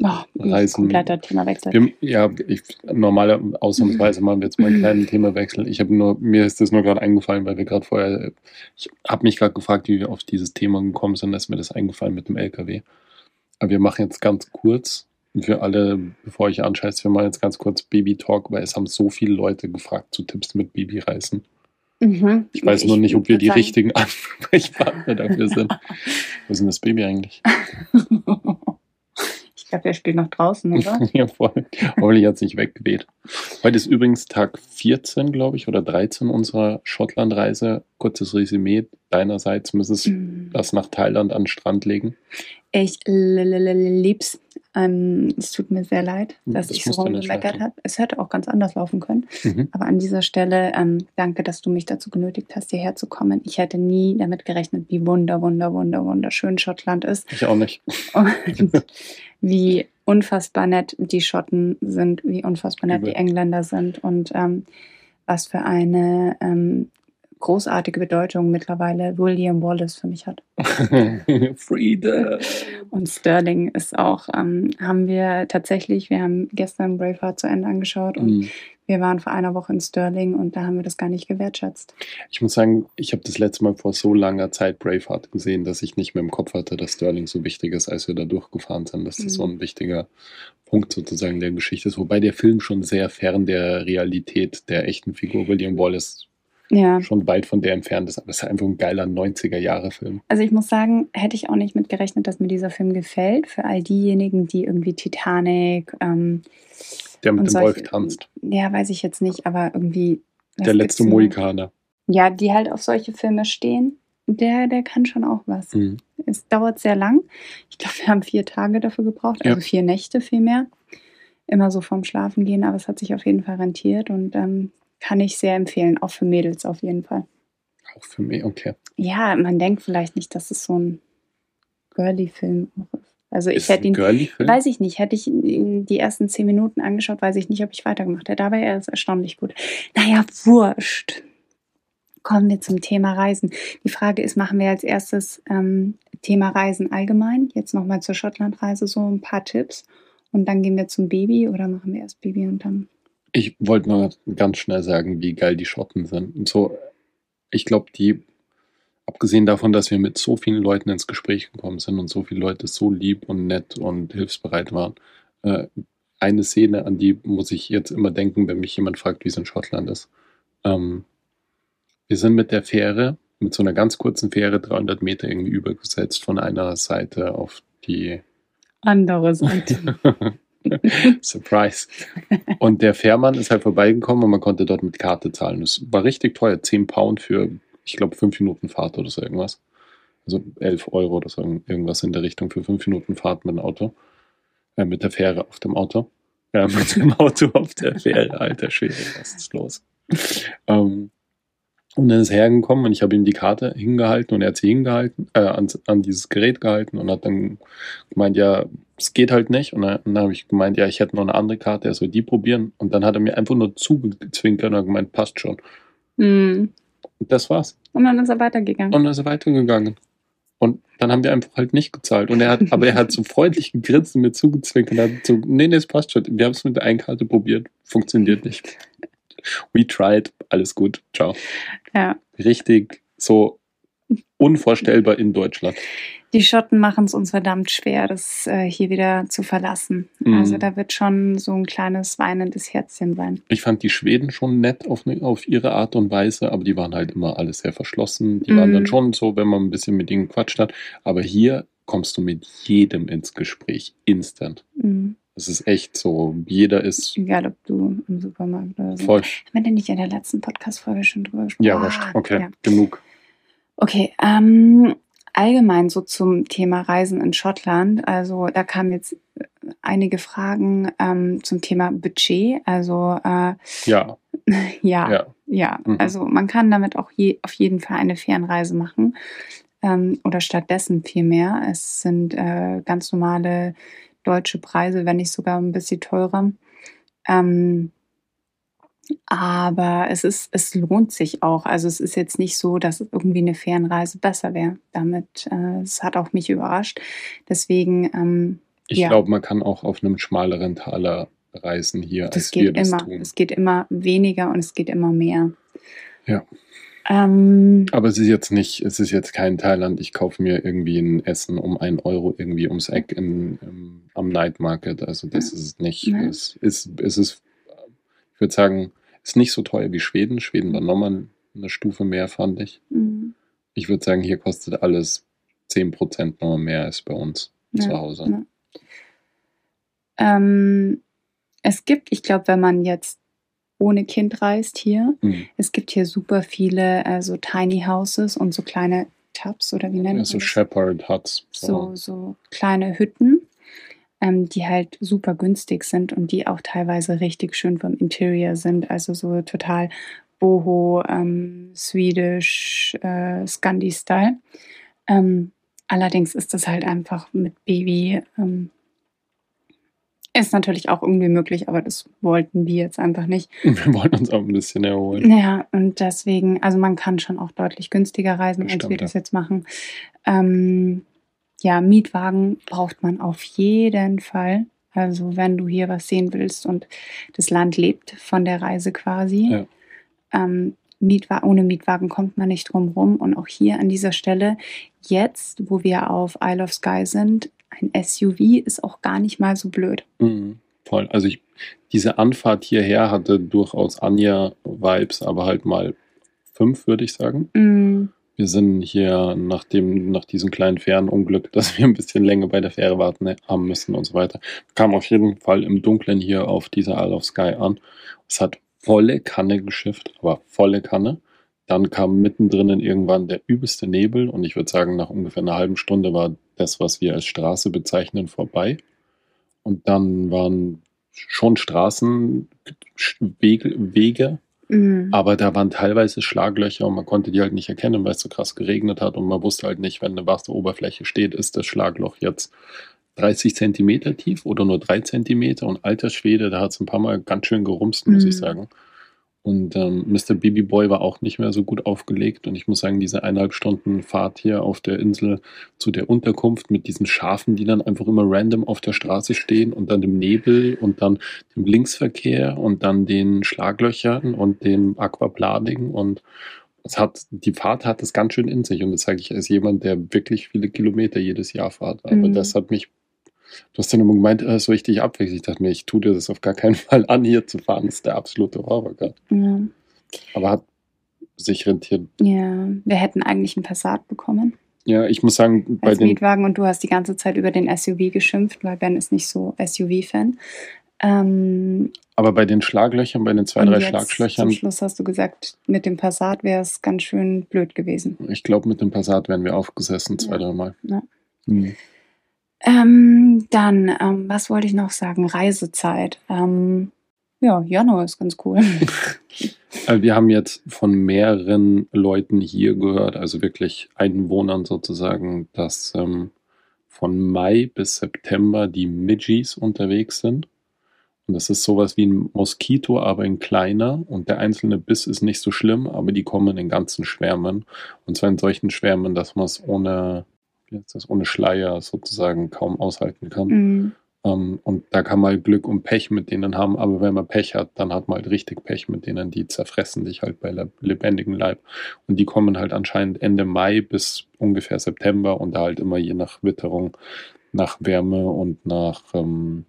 S2: Oh,
S3: Reisen.
S2: kompletter Themawechsel.
S3: Wir, ja, ich, normale, ausnahmsweise machen wir jetzt mal [laughs] einen kleinen Themawechsel. Ich habe nur, mir ist das nur gerade eingefallen, weil wir gerade vorher, ich habe mich gerade gefragt, wie wir auf dieses Thema gekommen sind, da ist mir das eingefallen mit dem LKW. Aber wir machen jetzt ganz kurz, für alle, bevor ich anscheiße, wir machen jetzt ganz kurz Baby-Talk, weil es haben so viele Leute gefragt zu Tipps mit Babyreisen.
S2: Mhm.
S3: Ich weiß nur nicht, ob wir die
S2: sagen-
S3: richtigen [laughs] Ansprechpartner dafür sind. [laughs] Wo ist denn das Baby eigentlich? [laughs]
S2: Ich glaube, der spielt noch draußen, oder?
S3: ja, voll. Hoffentlich hat es nicht weggeweht. Heute ist übrigens Tag 14, glaube ich, oder 13 unserer Schottlandreise. Kurzes Resümee deinerseits. Müsstest
S2: Mhm.
S3: das nach Thailand an den Strand legen.
S2: Ich lieb's. Ähm, es tut mir sehr leid, dass
S3: Das
S2: ich so rumgemeckert habe. Es hätte auch ganz anders laufen können.
S3: Mhm.
S2: Aber an dieser Stelle ähm, danke, dass du mich dazu genötigt hast, hierher zu kommen. Ich hätte nie damit gerechnet, wie wunder, wunder, wunder, wunderschön Schottland ist
S3: Ich auch nicht.
S2: und [laughs] wie unfassbar nett die Schotten sind, wie unfassbar nett die
S3: Übel.
S2: Engländer sind und ähm, was für eine ähm, großartige Bedeutung mittlerweile William Wallace für mich hat. [laughs]
S3: Freedom.
S2: Und Sterling ist auch, ähm, haben wir tatsächlich, wir haben gestern Braveheart zu Ende angeschaut und
S3: Mhm.
S2: wir waren vor einer Woche in Sterling und da haben wir das gar nicht gewertschätzt.
S3: Ich muss sagen, ich habe das letzte Mal vor so langer Zeit Braveheart gesehen, dass ich nicht mehr im Kopf hatte, dass Sterling so wichtig ist, als wir da durchgefahren sind. Dass das
S2: Mhm.
S3: so ein wichtiger Punkt sozusagen der Geschichte ist. Wobei der Film schon sehr fern der Realität der echten Figur William Wallace
S2: Ja,
S3: schon weit von der entfernt ist. Aber es ist einfach ein geiler 90er-Jahre-Film.
S2: also ich muss sagen, hätte ich auch nicht mit gerechnet, dass mir dieser Film gefällt. Für all diejenigen, die irgendwie Titanic, ähm,
S3: Der mit dem
S2: solche-
S3: Wolf tanzt.
S2: ja, weiß ich jetzt nicht, aber irgendwie.
S3: Der letzte? Mohikaner.
S2: Ja, die halt auf solche Filme stehen. Der, der kann schon auch was.
S3: Mhm.
S2: Es dauert sehr lang. Ich glaube, wir haben vier Tage dafür gebraucht, also
S3: Ja.
S2: vier Nächte vielmehr. Immer so vorm Schlafen gehen, aber es hat sich auf jeden Fall rentiert und ähm, kann ich sehr empfehlen, auch für Mädels auf jeden Fall.
S3: Auch für mich, okay.
S2: Ja, man denkt vielleicht nicht, dass es so ein Girly-Film ist. Also ich
S3: ist
S2: hätte ihn, weiß ich nicht, hätte ich ihn die ersten zehn Minuten angeschaut, weiß ich nicht, ob ich weitergemacht hätte. Aber er ist erstaunlich gut. Naja, wurscht. kommen wir zum Thema Reisen. Die Frage ist, machen wir als erstes ähm, Thema Reisen allgemein? Jetzt nochmal zur Schottlandreise so ein paar Tipps. Und dann gehen wir zum Baby oder machen wir erst Baby und dann.
S3: Ich wollte nur ganz schnell sagen, wie geil die Schotten sind. Und so, ich glaube, die, abgesehen davon, dass wir mit so vielen Leuten ins Gespräch gekommen sind und so viele Leute so lieb und nett und hilfsbereit waren, äh, eine Szene, an die muss ich jetzt immer denken, wenn mich jemand fragt, wie es in Schottland ist. Ähm, wir sind mit der Fähre, mit so einer ganz kurzen Fähre, 300 Meter irgendwie übergesetzt von einer Seite auf die
S2: andere Seite. [laughs] [laughs]
S3: Surprise. [laughs] Und der Fährmann ist halt vorbeigekommen und man konnte dort mit Karte zahlen. Das war richtig teuer. 10 Pound für, ich glaube, 5 Minuten Fahrt oder so irgendwas. Also 11 Euro oder so irgendwas in der Richtung für 5 Minuten Fahrt mit dem Auto. Äh, mit der Fähre auf dem Auto. Ja, [laughs] mit dem Auto auf der Fähre. Alter Schwede, was ist los? Ähm, und dann ist er hergekommen und ich habe ihm die Karte hingehalten und er hat sie hingehalten, äh, an, an dieses Gerät gehalten und hat dann gemeint, ja, es geht halt nicht. Und dann, dann habe ich gemeint, ja, ich hätte noch eine andere Karte, er soll die probieren. Und dann hat er mir einfach nur zugezwinkert und hat gemeint, passt schon.
S2: Mm.
S3: Und das war's.
S2: Und dann ist er weitergegangen.
S3: Und dann ist er weitergegangen. Und dann haben wir einfach halt nicht gezahlt. Und er hat, aber er hat so freundlich gegrinst und mir zugezwinkert und hat so, nee, nee, es passt schon. Wir haben es mit der einen Karte probiert. Funktioniert nicht. We tried. Alles gut. Ciao.
S2: Ja.
S3: Richtig so unvorstellbar in Deutschland.
S2: Die Schotten machen es uns verdammt schwer, das äh, hier wieder zu verlassen.
S3: Mhm.
S2: Also da wird schon so ein kleines weinendes Herzchen sein.
S3: Ich fand die Schweden schon nett auf, ne, auf ihre Art und Weise, aber die waren halt immer alles sehr verschlossen. Die waren
S2: Mhm.
S3: dann schon so, wenn man ein bisschen mit ihnen quatscht hat. Aber hier kommst du mit jedem ins Gespräch, instant.
S2: Mhm.
S3: Es ist echt so, jeder ist
S2: Egal, ob du im Supermarkt oder so.
S3: voll.
S2: Haben wir denn nicht in der letzten Podcast-Folge schon drüber gesprochen?
S3: Ja,
S2: Ah.
S3: Okay,
S2: Ja.
S3: genug.
S2: Okay, ähm, allgemein so zum Thema Reisen in Schottland. Also da kamen jetzt äh, einige Fragen ähm, zum Thema Budget. Also äh,
S3: Ja, [laughs]
S2: ja, ja,
S3: ja. Mhm.
S2: also man kann damit auch je, auf jeden Fall eine Fernreise machen. Ähm, oder stattdessen vielmehr. Es sind äh, ganz normale deutsche Preise, wenn nicht sogar ein bisschen teurer. Ähm, aber es ist, es lohnt sich auch. Also es ist jetzt nicht so, dass irgendwie eine Fernreise besser wäre. Damit, äh, es hat auch mich überrascht. Deswegen, ähm,
S3: Ich
S2: Ja.
S3: glaube, man kann auch auf einem schmaleren Taler reisen hier,
S2: das
S3: als wir
S2: geht
S3: das
S2: immer.
S3: tun.
S2: Es geht immer weniger und es geht immer mehr.
S3: Ja.
S2: Ähm,
S3: Aber es ist jetzt nicht, es ist jetzt kein Thailand, ich kaufe mir irgendwie ein Essen um einen Euro irgendwie ums Eck in, im, am Night Market. Also das
S2: Ja.
S3: ist es nicht.
S2: Ja.
S3: Es ist, es ist, ich würde sagen, es ist nicht so teuer wie Schweden. Schweden war nochmal eine Stufe mehr, fand ich.
S2: mh,
S3: Ich würde sagen, hier kostet alles 10% nochmal mehr als bei uns
S2: Ja,
S3: zu Hause.
S2: ja. ähm, es gibt, ich glaube, wenn man jetzt ohne Kind reist hier,
S3: Mhm.
S2: es gibt hier super viele äh, so Tiny Houses und so kleine Tubs oder wie nennt man
S3: Also
S2: das?
S3: Shepherd Huts.
S2: so, so kleine Hütten, ähm, die halt super günstig sind und die auch teilweise richtig schön vom Interior sind. Also so total Boho, ähm, Swedish, äh, Scandi-Style. Ähm, allerdings ist das halt einfach mit Baby. Ähm, ist natürlich auch irgendwie möglich, aber das wollten wir jetzt einfach nicht. [laughs]
S3: Wir wollen uns auch ein bisschen erholen.
S2: Naja, und deswegen, also man kann schon auch deutlich günstiger reisen, als
S3: Stimmt,
S2: wir das
S3: ja.
S2: jetzt machen. Ähm, ja, Mietwagen braucht man auf jeden Fall. Also wenn du hier was sehen willst und das Land lebt von der Reise quasi.
S3: Ja.
S2: Ähm, Mietwa ohne Mietwagen kommt man nicht drum rum. Und auch hier an dieser Stelle, jetzt, wo wir auf Isle of Skye sind, ein SUV ist auch gar nicht mal so blöd.
S3: Mhm. Voll. Also ich, diese Anfahrt hierher hatte durchaus Anja-Vibes, aber halt mal fünf, würde ich sagen.
S2: Mm,
S3: Wir sind hier nach, dem, nach diesem kleinen Fährenunglück, [laughs] dass wir ein bisschen länger bei der Fähre warten ne, haben müssen und so weiter. Kam auf jeden Fall im Dunkeln hier auf dieser Isle of Skye an. Es hat volle Kanne geschifft, aber volle Kanne. Dann kam mittendrin irgendwann der übelste Nebel und ich würde sagen, nach ungefähr einer halben Stunde war das, was wir als Straße bezeichnen, vorbei. Und dann waren schon Straßenwege, Wege,
S2: mm.
S3: aber da waren teilweise Schlaglöcher und man konnte die halt nicht erkennen, weil es so krass geregnet hat und man wusste halt nicht, wenn eine Wasseroberfläche steht, ist das Schlagloch jetzt 30 Zentimeter tief oder nur 3 Zentimeter und alter Schwede, da hat es ein paar Mal ganz schön gerumst, muss
S2: Mhm.
S3: ich sagen. Und ähm, Mr. Baby Boy war auch nicht mehr so gut aufgelegt. Und ich muss sagen, diese eineinhalb Stunden Fahrt hier auf der Insel zu der Unterkunft mit diesen Schafen, die dann einfach immer random auf der Straße stehen und dann dem Nebel und dann dem Linksverkehr und dann den Schlaglöchern und dem Aquaplading und es hat, die Fahrt hat es ganz schön in sich und das sage ich als jemand, der wirklich viele Kilometer jedes Jahr fährt. Aber
S2: Mhm.
S3: das hat mich, du hast dann immer gemeint, äh, so richtig abwechselnd. Ich dachte mir, ich tue dir das auf gar keinen [laughs] Fall an, hier zu fahren. Das ist der absolute Horror gerade.
S2: Ja.
S3: Aber hat sich rentiert.
S2: ja, wir hätten eigentlich einen Passat bekommen
S3: Ja, ich muss sagen, bei
S2: als
S3: den,
S2: Mietwagen und du hast die ganze Zeit über den SUV geschimpft, weil Ben ist nicht so SUV-Fan. Ähm,
S3: aber bei den Schlaglöchern, bei den zwei, drei Schlaglöchern,
S2: Zum Schluss hast du gesagt, mit dem Passat wäre es ganz schön blöd gewesen.
S3: ich glaube, mit dem Passat wären wir aufgesessen, zwei,
S2: Ja.
S3: drei Mal.
S2: Ja.
S3: Mhm.
S2: Ähm, dann, ähm, was wollte ich noch sagen? Reisezeit. Ähm, ja, Januar ist ganz cool.
S3: Also [laughs] wir haben jetzt von mehreren Leuten hier gehört, also wirklich Einwohnern sozusagen, dass ähm, von Mai bis September die Midgies unterwegs sind. Und das ist sowas wie ein Moskito, aber in kleiner. Und der einzelne Biss ist nicht so schlimm, aber die kommen in ganzen Schwärmen. Und zwar in solchen Schwärmen, dass man es ohne, wie heißt das, ohne Schleier sozusagen kaum aushalten kann.
S2: Mm,
S3: Ähm, und da kann man halt Glück und Pech mit denen haben, aber wenn man Pech hat, dann hat man halt richtig Pech mit denen, die zerfressen dich halt bei leb- lebendigem Leib. Und die kommen halt anscheinend Ende Mai bis ungefähr September und da halt immer je nach Witterung, nach Wärme und nach ähm,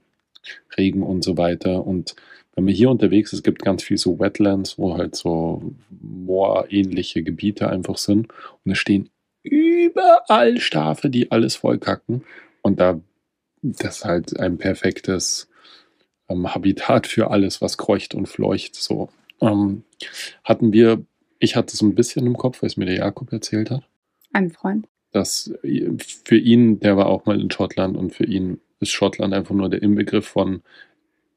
S3: Regen und so weiter. Und wenn man hier unterwegs ist, es gibt ganz viel so Wetlands, wo halt so moorähnliche Gebiete einfach sind. Und es stehen überall Schafe, die alles vollkacken. Und da das ist halt ein perfektes ähm, Habitat für alles, was kreucht und fleucht. So ähm, hatten wir, ich hatte es ein bisschen im Kopf, weil es mir der Jakob erzählt hat,
S2: ein Freund.
S3: dass für ihn, der war auch mal in Schottland und für ihn ist Schottland einfach nur der Inbegriff von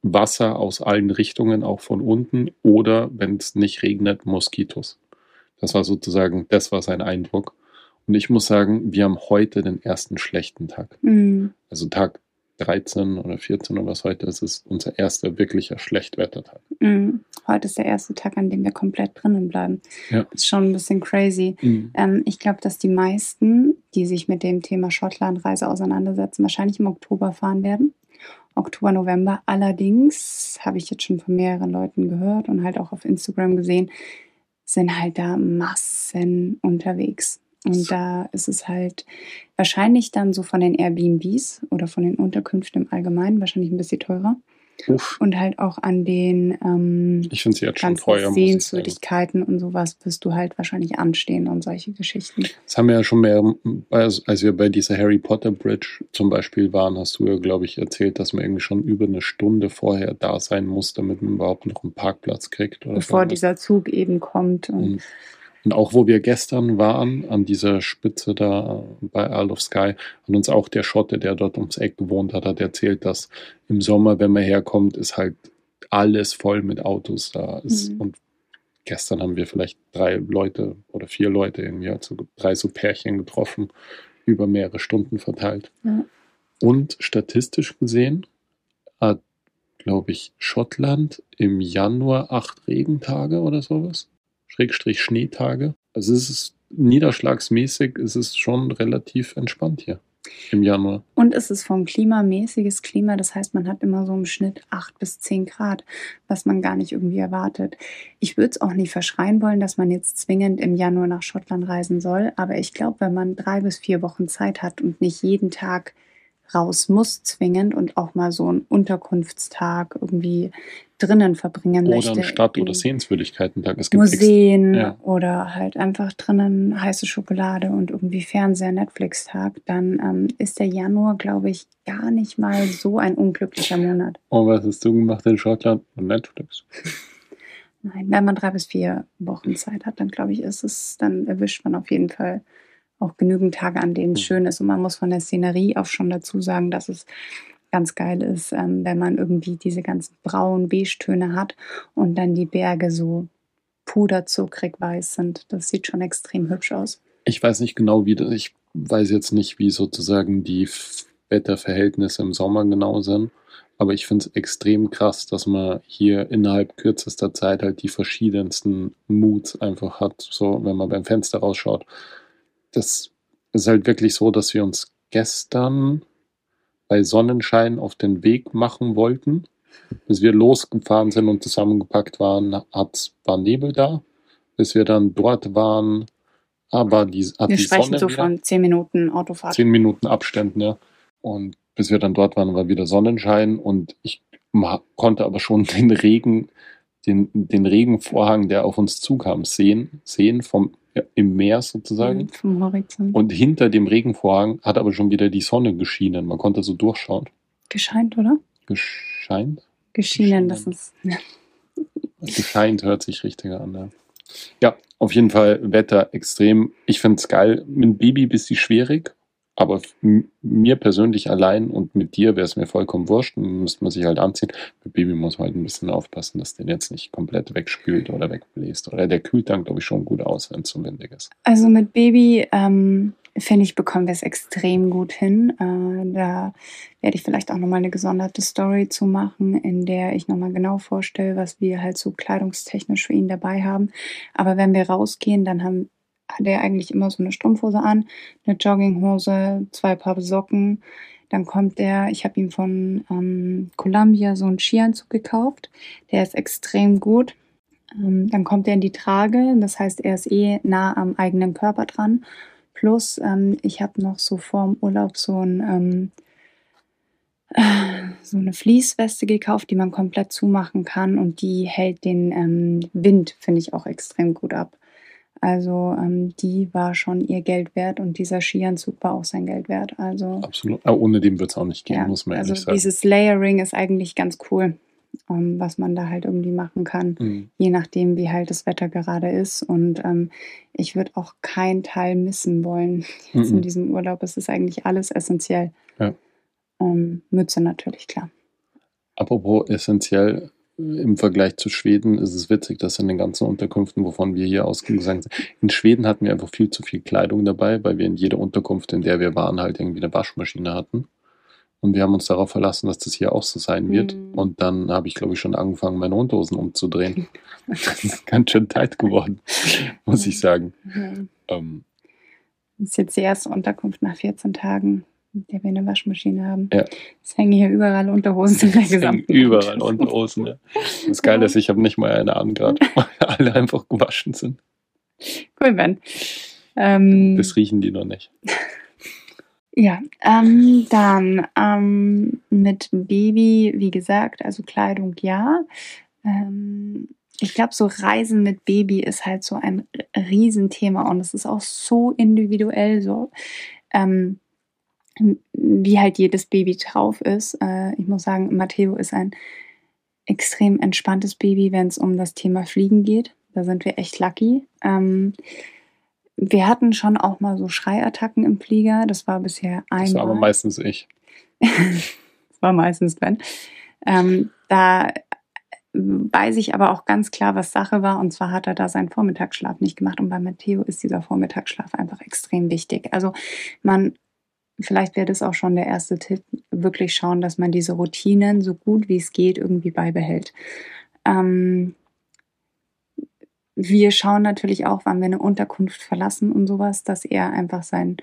S3: Wasser aus allen Richtungen, auch von unten, oder wenn es nicht regnet, Moskitos. Das war sozusagen, das war sein Eindruck. Und ich muss sagen, wir haben heute den ersten schlechten Tag.
S2: Mm,
S3: Also Tag 13 oder 14 oder was heute ist, ist unser erster wirklicher Schlechtwettertag.
S2: mm. Heute ist der erste Tag, an dem wir komplett drinnen bleiben.
S3: Ja.
S2: Ist schon ein bisschen crazy. Ähm, ich glaube, dass die meisten, die sich mit dem Thema Schottlandreise auseinandersetzen, wahrscheinlich im Oktober fahren werden. Oktober, November. Allerdings habe ich jetzt schon von mehreren Leuten gehört und halt auch auf Instagram gesehen, sind halt da Massen unterwegs. Und da ist es halt wahrscheinlich dann so von den Airbnbs oder von den Unterkünften im Allgemeinen wahrscheinlich ein bisschen teurer.
S3: Uff,
S2: Und halt auch an den ähm,
S3: ich finde es jetzt schon teuer.
S2: Sehenswürdigkeiten und sowas wirst du halt wahrscheinlich anstehen und solche Geschichten.
S3: Das haben wir ja schon mehr, als, als wir bei dieser Harry Potter Bridge zum Beispiel waren, hast du ja, glaube ich, erzählt, dass man irgendwie schon über eine Stunde vorher da sein muss, damit man überhaupt noch einen Parkplatz kriegt. Oder
S2: Bevor
S3: so.
S2: dieser Zug eben kommt. Und
S3: Und, und auch wo wir gestern waren, an dieser Spitze da bei Isle of Skye, hat uns auch der Schotte, der dort ums Eck gewohnt hat, hat erzählt, dass im Sommer, wenn man herkommt, ist halt alles voll mit Autos da ist.
S2: Mhm.
S3: Und gestern haben wir vielleicht drei Leute oder vier Leute irgendwie, also drei so Pärchen getroffen, über mehrere Stunden verteilt.
S2: Ja.
S3: Und statistisch gesehen hat, glaube ich, Schottland im Januar acht Regentage oder sowas. Schrägstrich Schneetage. Also es ist niederschlagsmäßig, es ist schon relativ entspannt hier im Januar.
S2: Und es ist vom Klima mäßiges Klima, das heißt, man hat immer so im Schnitt 8 bis 10 Grad, was man gar nicht irgendwie erwartet. Ich würde es auch nicht verschreien wollen, dass man jetzt zwingend im Januar nach Schottland reisen soll, aber ich glaube, wenn man drei bis vier Wochen Zeit hat und nicht jeden Tag raus muss zwingend und auch mal so einen Unterkunftstag irgendwie drinnen verbringen
S3: Oder
S2: möchte.
S3: ein Stadt- oder Sehenswürdigkeiten-Tag. Es gibt
S2: Museen
S3: ja.
S2: oder halt einfach drinnen heiße Schokolade und irgendwie Fernseher, Netflix-Tag, dann ähm, ist der Januar, glaube ich, gar nicht mal so ein unglücklicher Monat.
S3: Oh, was hast du gemacht in Schottland? Netflix.
S2: Nein, wenn man drei bis vier Wochen Zeit hat, dann glaube ich, ist es, dann erwischt man auf jeden Fall auch genügend Tage, an denen es
S3: Mhm.
S2: schön ist. Und man muss von der Szenerie auch schon dazu sagen, dass es ganz geil ist, ähm, wenn man irgendwie diese ganzen braunen Beige-Töne hat und dann die Berge so puderzuckrig weiß sind. Das sieht schon extrem hübsch aus.
S3: Ich weiß nicht genau, wie das, ich weiß jetzt nicht, wie sozusagen die Wetterverhältnisse im Sommer genau sind. Aber ich finde es extrem krass, dass man hier innerhalb kürzester Zeit halt die verschiedensten Moods einfach hat, so wenn man beim Fenster rausschaut. Das ist halt wirklich so, dass wir uns gestern bei Sonnenschein auf den Weg machen wollten. Bis wir losgefahren sind und zusammengepackt waren, war Nebel da. Bis wir dann dort waren, aber die, hat
S2: Wir
S3: die
S2: sprechen
S3: Sonne
S2: so
S3: wieder.
S2: von zehn Minuten Autofahrt.
S3: Zehn Minuten Abständen, ja. Und bis wir dann dort waren, war wieder Sonnenschein und ich konnte aber schon den Regen, den, den Regenvorhang, der auf uns zukam, sehen, sehen vom, ja, im Meer sozusagen.
S2: Mhm, Vom Horizont.
S3: Und hinter dem Regenvorhang hat aber schon wieder die Sonne geschienen. Man konnte so durchschauen.
S2: Gescheint, oder?
S3: Gescheint?
S2: Geschienen, das
S3: Geschienen.
S2: ist. Ja.
S3: Gescheint hört sich richtiger an. Ja. ja, auf jeden Fall Wetter extrem. Ich finde es geil. Mit dem Baby bist du schwierig, aber mir persönlich allein und mit dir wäre es mir vollkommen wurscht. Dann Müsste man sich halt anziehen. Mit Baby muss man halt ein bisschen aufpassen, dass den jetzt nicht komplett wegspült oder wegbläst. Oder der kühlt dann, glaube ich, schon gut aus, wenn es so windig ist.
S2: Also mit Baby, ähm, finde ich, bekommen wir es extrem gut hin. Äh, da werde ich vielleicht auch nochmal eine gesonderte Story zu machen, in der ich nochmal genau vorstelle, was wir halt so kleidungstechnisch für ihn dabei haben. Aber wenn wir rausgehen, dann haben, hat er eigentlich immer so eine Strumpfhose an, eine Jogginghose, zwei Paar Socken. Dann kommt er, ich habe ihm von ähm, Columbia so einen Skianzug gekauft. Der ist extrem gut. Ähm, dann kommt er in die Trage, das heißt, er ist eh nah am eigenen Körper dran. Plus, ähm, ich habe noch so vor dem Urlaub so, ein, ähm, äh, so eine Fließweste gekauft, die man komplett zumachen kann und die hält den ähm, Wind, finde ich, auch extrem gut ab. Also ähm, die war schon ihr Geld wert und dieser Skianzug war auch sein Geld wert. Also
S3: Absolut. Aber ohne den wird es auch nicht gehen,
S2: ja,
S3: muss man
S2: also
S3: ehrlich sagen.
S2: dieses Layering ist eigentlich ganz cool, ähm, was man da halt irgendwie machen kann
S3: Mhm.
S2: je nachdem, wie halt das Wetter gerade ist. Und ähm, ich würde auch keinen Teil missen wollen [laughs] jetzt in
S3: Mhm.
S2: diesem Urlaub. Es ist eigentlich alles essentiell.
S3: Ja.
S2: Ähm, Mütze natürlich, klar.
S3: Apropos essentiell, im Vergleich zu Schweden ist es witzig, dass in den ganzen Unterkünften, wovon wir hier ausgegangen sind, in Schweden hatten wir einfach viel zu viel Kleidung dabei, weil wir in jeder Unterkunft, in der wir waren, halt irgendwie eine Waschmaschine hatten. Und wir haben uns darauf verlassen, dass das hier auch so sein wird.
S2: Mhm.
S3: Und dann habe ich, glaube ich, schon angefangen, meine Unterhosen umzudrehen. [laughs] Das ist ganz schön tight geworden, muss ich sagen.
S2: Mhm.
S3: Ähm,
S2: Das ist jetzt die erste Unterkunft nach 14 Tagen, der wir eine Waschmaschine haben.
S3: Ja.
S2: Es hängen hier überall Unterhosen in der gesamten
S3: überall. Unterhosen. Ja. Das Geile ist, ich habe nicht mal eine an gerade, [laughs] weil alle einfach gewaschen sind.
S2: Cool, Ben. Ähm,
S3: Das riechen die noch nicht.
S2: Ja, ähm, dann ähm, mit Baby, wie gesagt, also Kleidung ja. Ähm, ich glaube, so Reisen mit Baby ist halt so ein Riesenthema und es ist auch so individuell so, ähm, wie halt jedes Baby drauf ist. Äh, ich muss sagen, Matteo ist ein extrem entspanntes Baby, wenn es um das Thema Fliegen geht. Da sind wir echt lucky. Ähm, wir hatten schon auch mal so Schreiattacken im Flieger. Das war bisher einmal.
S3: Das war aber meistens ich. [laughs]
S2: das war meistens Ben. Ähm, da weiß ich aber auch ganz klar, was Sache war. Und zwar hat er da seinen Vormittagsschlaf nicht gemacht. Und bei Matteo ist dieser Vormittagsschlaf einfach extrem wichtig. Also man, vielleicht wäre das auch schon der erste Tipp, wirklich schauen, dass man diese Routinen so gut wie es geht irgendwie beibehält. Ähm, wir schauen natürlich auch, wann wir eine Unterkunft verlassen und sowas, dass er einfach sein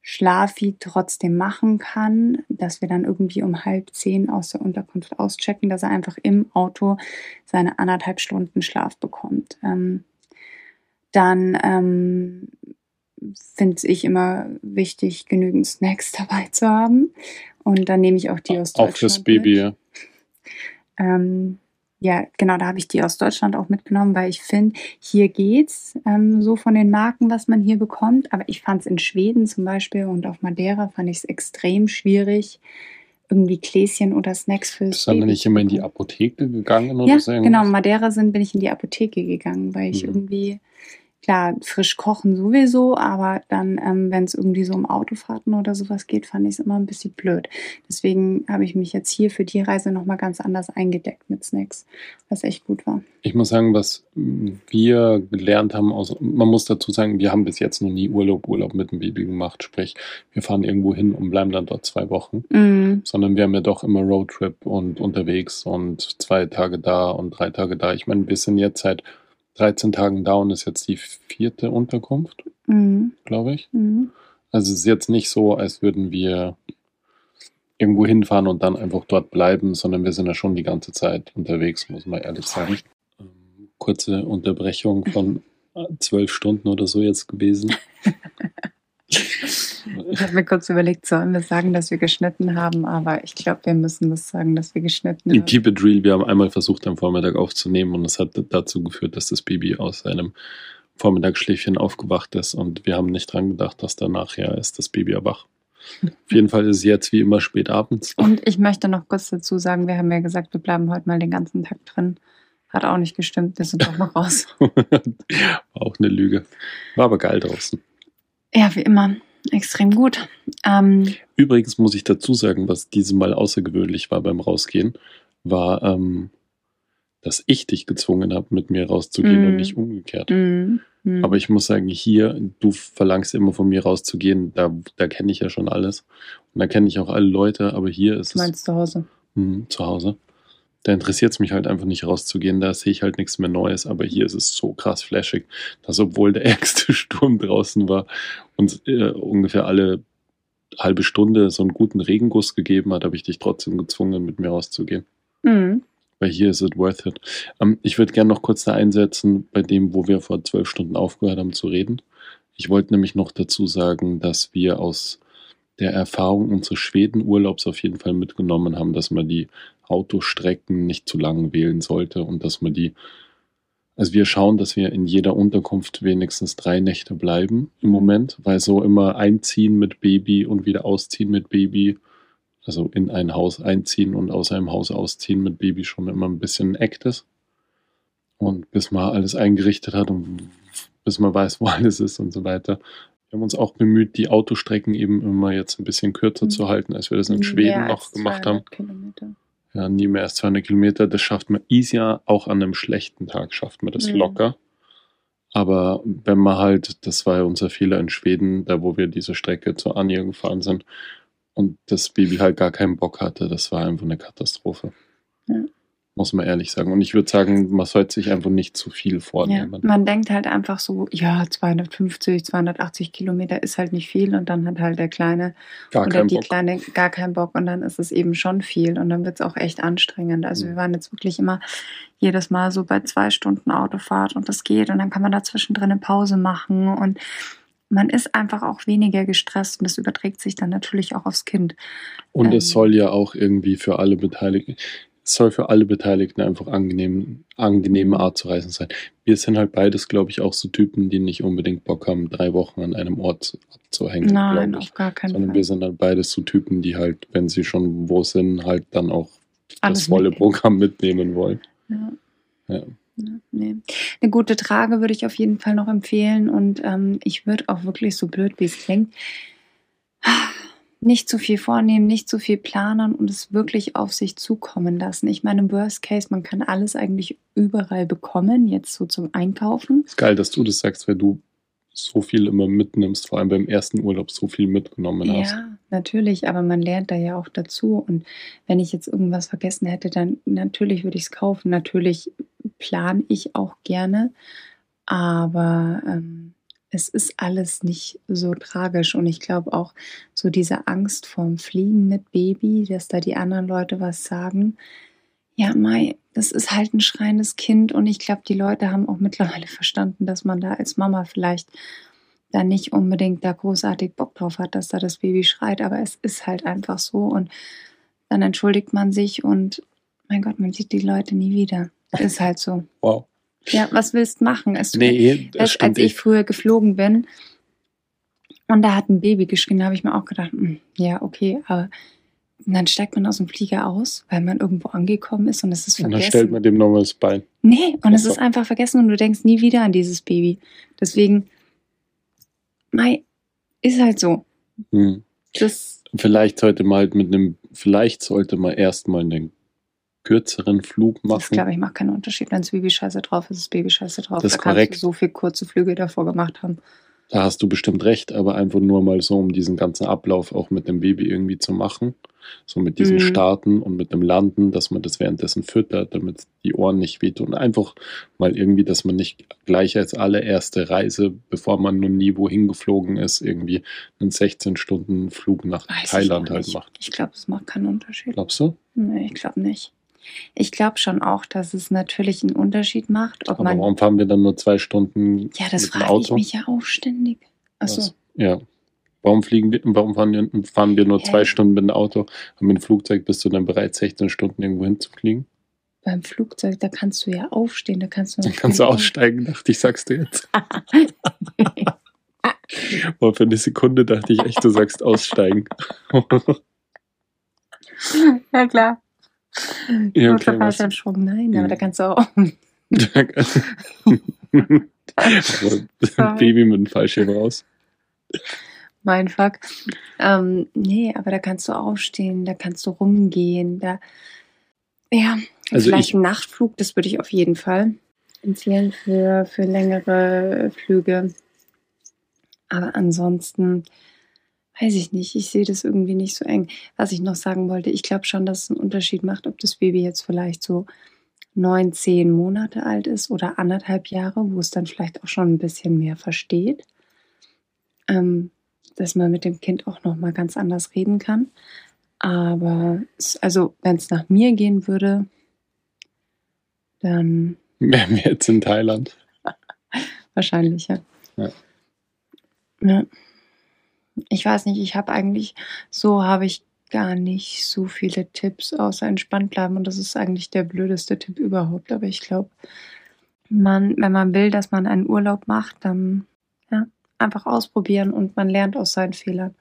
S2: Schlafi trotzdem machen kann, dass wir dann irgendwie um halb zehn aus der Unterkunft auschecken, dass er einfach im Auto seine anderthalb Stunden Schlaf bekommt. Ähm, dann ähm, finde ich immer wichtig, genügend Snacks [laughs] dabei zu haben. Und dann nehme ich auch die aus
S3: Auch
S2: Deutschland.
S3: fürs Baby. Ja.
S2: Ähm, ja, genau, da habe ich die aus Deutschland auch mitgenommen, weil ich finde, hier geht's ähm, so von den Marken, was man hier bekommt. Aber ich fand es in Schweden zum Beispiel und auf Madeira fand ich es extrem schwierig, irgendwie Gläschen oder Snacks fürs
S3: Bist du dann
S2: Baby
S3: nicht immer in die. Apotheke gegangen oder
S2: Ja,
S3: so?
S2: genau, Madeira sind bin ich in die Apotheke gegangen, weil ich
S3: Mhm.
S2: irgendwie klar, frisch kochen sowieso, aber dann, ähm, wenn es irgendwie so um Autofahrten oder sowas geht, fand ich es immer ein bisschen blöd. Deswegen habe ich mich jetzt hier für die Reise nochmal ganz anders eingedeckt mit Snacks, was echt gut war.
S3: Ich muss sagen, was wir gelernt haben, aus, man muss dazu sagen, wir haben bis jetzt noch nie Urlaub, Urlaub mit dem Baby gemacht. Sprich, wir fahren irgendwo hin und bleiben dann dort zwei Wochen.
S2: Mhm.
S3: Sondern wir haben ja doch immer Roadtrip und unterwegs und zwei Tage da und drei Tage da. Ich meine, wir sind jetzt seit 13 Tagen und ist jetzt die vierte Unterkunft,
S2: Mhm.
S3: glaube ich.
S2: Mhm.
S3: Also es ist jetzt nicht so, als würden wir irgendwo hinfahren und dann einfach dort bleiben, sondern wir sind ja schon die ganze Zeit unterwegs, muss man ehrlich sagen. Ähm, kurze Unterbrechung von äh, zwölf Stunden oder so jetzt gewesen. [laughs]
S2: Ich habe mir kurz überlegt, sollen wir sagen, dass wir geschnitten haben, aber ich glaube, wir müssen das sagen, dass wir geschnitten haben.
S3: Keep It Real, wir haben einmal versucht, am Vormittag aufzunehmen und es hat dazu geführt, dass das Baby aus seinem Vormittagsschläfchen aufgewacht ist und wir haben nicht dran gedacht, dass danach ja ist das Baby ja wach. [laughs] Auf jeden Fall ist es jetzt wie immer spät abends.
S2: Und ich möchte noch kurz dazu sagen, wir haben ja gesagt, wir bleiben heute mal den ganzen Tag drin. Hat auch nicht gestimmt, wir sind auch noch raus. [laughs]
S3: War auch eine Lüge. War aber geil draußen.
S2: Ja, wie immer, extrem gut. Ähm,
S3: Übrigens muss ich dazu sagen, was dieses Mal außergewöhnlich war beim Rausgehen, war, ähm, dass ich dich gezwungen habe, mit mir rauszugehen
S2: Mhm.
S3: und nicht umgekehrt.
S2: mm, mm.
S3: Aber ich muss sagen, hier, du verlangst immer von mir rauszugehen, da, da kenne ich ja schon alles. Und da kenne ich auch alle Leute, aber hier ist
S2: du
S3: es
S2: meinst zu Hause.
S3: hm, zu Hause. Da interessiert es mich halt einfach nicht rauszugehen, da sehe ich halt nichts mehr Neues, aber hier ist es so krass flashig, dass obwohl der [laughs] ärgste Sturm draußen war und äh, ungefähr alle halbe Stunde so einen guten Regenguss gegeben hat, habe ich dich trotzdem gezwungen, mit mir rauszugehen.
S2: Mm.
S3: Weil hier ist es worth it. Ähm, ich würde gerne noch kurz da einsetzen, bei dem, wo wir vor zwölf Stunden aufgehört haben zu reden. Ich wollte nämlich noch dazu sagen, dass wir aus der Erfahrung unseres Schweden-Urlaubs auf jeden Fall mitgenommen haben, dass man die Autostrecken nicht zu lang wählen sollte und dass man die, also wir schauen, dass wir in jeder Unterkunft wenigstens drei Nächte bleiben im Moment, weil so immer einziehen mit Baby und wieder ausziehen mit Baby, also in ein Haus einziehen und aus einem Haus ausziehen mit Baby schon immer ein bisschen ein Act ist. Und bis man alles eingerichtet hat und bis man weiß, wo [laughs] alles ist und so weiter. Wir haben uns auch bemüht, die Autostrecken eben immer jetzt ein bisschen kürzer
S2: Mhm.
S3: zu halten, als wir das in Schweden noch gemacht haben.
S2: Kilometer.
S3: Ja, nie mehr als 200 Kilometer. Das schafft man easier. Auch an einem schlechten Tag schafft man das
S2: Mhm.
S3: locker. Aber wenn man halt, das war ja unser Fehler in Schweden, da wo wir diese Strecke zur Anja gefahren sind und das Baby halt gar keinen Bock hatte, das war einfach eine Katastrophe.
S2: Ja.
S3: Muss man ehrlich sagen. Und ich würde sagen, man sollte sich einfach nicht zu viel
S2: Ja,
S3: vornehmen.
S2: man denkt halt einfach so, ja, 250, 280 Kilometer ist halt nicht viel und dann hat halt der Kleine
S3: Gar
S2: oder die
S3: Bock.
S2: Kleine gar keinen Bock und dann ist es eben schon viel und dann wird es auch echt anstrengend. Also
S3: Mhm.
S2: wir waren jetzt wirklich immer jedes Mal so bei zwei Stunden Autofahrt und das geht und dann kann man da zwischendrin eine Pause machen und man ist einfach auch weniger gestresst und das überträgt sich dann natürlich auch aufs Kind.
S3: Und es
S2: Ähm.
S3: soll ja auch irgendwie für alle Beteiligten, es soll für alle Beteiligten einfach angenehm, angenehme Art zu reisen sein. Wir sind halt beides, glaube ich, auch so Typen, die nicht unbedingt Bock haben, drei Wochen an einem Ort zu- abzuhängen,
S2: Nein, auf gar keinen
S3: Sondern
S2: Fall.
S3: wir sind halt beides so Typen, die halt, wenn sie schon wo sind, halt dann auch
S2: Alles
S3: das volle
S2: mitnehmen.
S3: Programm mitnehmen wollen.
S2: Ja.
S3: Ja.
S2: Ja, nee. Eine gute Trage würde ich auf jeden Fall noch empfehlen und ähm, ich würde auch wirklich, so blöd wie es klingt, nicht zu viel vornehmen, nicht zu viel planen und es wirklich auf sich zukommen lassen. Ich meine, im Worst Case, man kann alles eigentlich überall bekommen, jetzt so zum Einkaufen.
S3: Ist geil, dass du das sagst, weil du so viel immer mitnimmst, vor allem beim ersten Urlaub so viel mitgenommen hast.
S2: Ja, natürlich, aber man lernt da ja auch dazu. Und wenn ich jetzt irgendwas vergessen hätte, dann natürlich würde ich es kaufen. Natürlich plane ich auch gerne, aber ähm, es ist alles nicht so tragisch. Und ich glaube auch so diese Angst vorm Fliegen mit Baby, dass da die anderen Leute was sagen. Ja, Mai, das ist halt ein schreiendes Kind und ich glaube, die Leute haben auch mittlerweile verstanden, dass man da als Mama vielleicht da nicht unbedingt da großartig Bock drauf hat, dass da das Baby schreit, aber es ist halt einfach so und dann entschuldigt man sich und mein Gott, man sieht die Leute nie wieder. Ist halt so.
S3: Wow.
S2: Ja, was willst du machen? Es,
S3: Nee, das
S2: als, als ich früher geflogen bin und da hat ein Baby geschrien, da habe ich mir auch gedacht, hm, ja, okay, aber Und dann steigt man aus dem Flieger aus, weil man irgendwo angekommen ist und es ist
S3: Und
S2: vergessen.
S3: dann stellt man dem nochmal das Bein.
S2: Nee, und es ist einfach vergessen und du denkst nie wieder an dieses Baby. Deswegen, mei, ist halt so.
S3: Hm.
S2: Das,
S3: Vielleicht sollte man halt mit einem, vielleicht sollte man erstmal einen kürzeren Flug
S2: das
S3: machen.
S2: glaube ich, macht keinen Unterschied. Wenn das Baby scheiße drauf ist, ist das Baby scheiße drauf.
S3: Das ist
S2: da kannst
S3: korrekt.
S2: du so viel kurze Flüge davor gemacht haben.
S3: Da hast du bestimmt recht, aber einfach nur mal so, um diesen ganzen Ablauf auch mit dem Baby irgendwie zu machen. So mit diesem
S2: Mhm.
S3: Starten und mit dem Landen, dass man das währenddessen füttert, damit die Ohren nicht wehtun. Einfach mal irgendwie, dass man nicht gleich als allererste Reise, bevor man noch nie wohin geflogen ist, irgendwie einen 16-Stunden-Flug nach
S2: Weiß
S3: Thailand halt macht.
S2: Ich glaube, es macht keinen Unterschied.
S3: Glaubst du?
S2: Nee, ich glaube nicht. Ich glaube schon auch, dass es natürlich einen Unterschied macht, ob
S3: Aber
S2: man.
S3: warum fahren wir dann nur zwei Stunden
S2: Ja, das
S3: mit dem
S2: frage ich
S3: Auto?
S2: mich ja auch ständig. Achso.
S3: Was? Ja. Warum fliegen wir, warum fahren wir, fahren wir nur
S2: Hä?
S3: zwei Stunden mit dem Auto? Und mit dem Flugzeug bist du dann bereit, 16 Stunden irgendwo hinzufliegen?
S2: Beim Flugzeug, da kannst du ja aufstehen, da kannst du.
S3: Dann kannst du aussteigen, dachte ich, sagst du jetzt. [laughs] Aber für eine Sekunde dachte ich echt, du sagst aussteigen. [laughs]
S2: ja, klar.
S3: Ja, okay, was?
S2: Fallschirmsprung, nein, aber
S3: Mhm.
S2: da kannst du auch. [laughs]
S3: Baby mit dem Fallschirm raus.
S2: mein Fuck. Ähm, nee, aber da kannst du aufstehen, da kannst du rumgehen, da. Ja,
S3: Also
S2: vielleicht
S3: ich-
S2: ein Nachtflug, das würde ich auf jeden Fall empfehlen für, für längere Flüge. Aber ansonsten weiß ich nicht, ich sehe das irgendwie nicht so eng. Was ich noch sagen wollte, ich glaube schon, dass es einen Unterschied macht, ob das Baby jetzt vielleicht so neun, zehn Monate alt ist oder anderthalb Jahre, wo es dann vielleicht auch schon ein bisschen mehr versteht. Ähm, dass man mit dem Kind auch noch mal ganz anders reden kann. Aber es, also, wenn es nach mir gehen würde, dann [laughs]
S3: Wären wir jetzt in Thailand. [laughs]
S2: wahrscheinlich, ja.
S3: Ja.
S2: ja. Ich weiß nicht, ich habe eigentlich, so habe ich gar nicht so viele Tipps, außer entspannt bleiben. Und das ist eigentlich der blödeste Tipp überhaupt. Aber ich glaube, man, wenn man will, dass man einen Urlaub macht, dann ja, einfach ausprobieren und man lernt aus seinen Fehlern.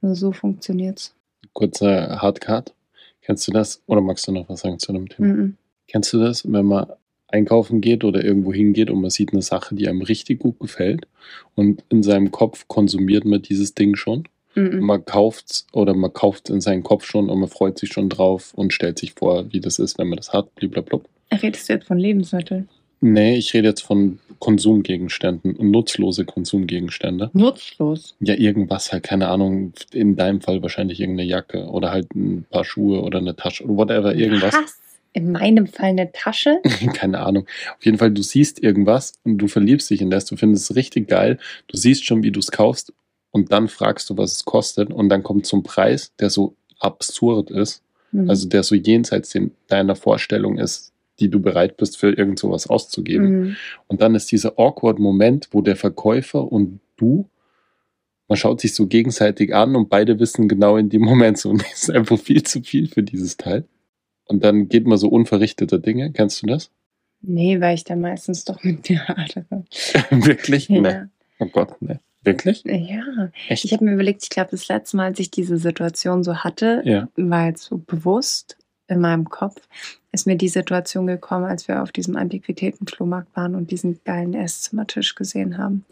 S2: Nur so funktioniert's.
S3: Kurzer Hardcard. Kennst du das? Oder magst du noch was sagen zu dem Thema?
S2: Mhm.
S3: Kennst du das, wenn man einkaufen geht oder irgendwo hingeht und man sieht eine Sache, die einem richtig gut gefällt und in seinem Kopf konsumiert man dieses Ding schon?
S2: Mhm.
S3: Man kauft's oder man kauft in seinen Kopf schon und man freut sich schon drauf und stellt sich vor, wie das ist, wenn man das hat, blablabla.
S2: Redest du jetzt von Lebensmitteln?
S3: Nee, ich rede jetzt von Konsumgegenständen und nutzlose Konsumgegenstände.
S2: Nutzlos.
S3: Ja, irgendwas halt, keine Ahnung, in deinem Fall wahrscheinlich irgendeine Jacke oder halt ein paar Schuhe oder eine Tasche oder whatever, irgendwas.
S2: Was? In meinem Fall eine Tasche? [laughs]
S3: keine Ahnung. Auf jeden Fall, du siehst irgendwas und du verliebst dich in das, du findest es richtig geil, du siehst schon, wie du es kaufst und dann fragst du, was es kostet und dann kommt zum Preis, der so absurd ist,
S2: Mhm.
S3: also der so jenseits deiner Vorstellung ist, die du bereit bist, für irgend sowas auszugeben.
S2: Mhm.
S3: Und dann ist dieser awkward Moment, wo der Verkäufer und du, man schaut sich so gegenseitig an und beide wissen genau in dem Moment so, [laughs] das ist einfach viel zu viel für dieses Teil. Und dann geht man so unverrichteter Dinge. Kennst du das?
S2: Nee, weil ich da meistens doch mit dir hadere. [laughs]
S3: Wirklich?
S2: Ja.
S3: Nee. Oh Gott, ne. Wirklich?
S2: ja.
S3: Echt?
S2: Ich habe mir überlegt, ich glaube, das letzte Mal, als ich diese Situation so hatte,
S3: ja.
S2: war jetzt so bewusst in meinem Kopf, ist mir die Situation gekommen, als wir auf diesem Antiquitätenflohmarkt waren und diesen geilen Esszimmertisch gesehen haben,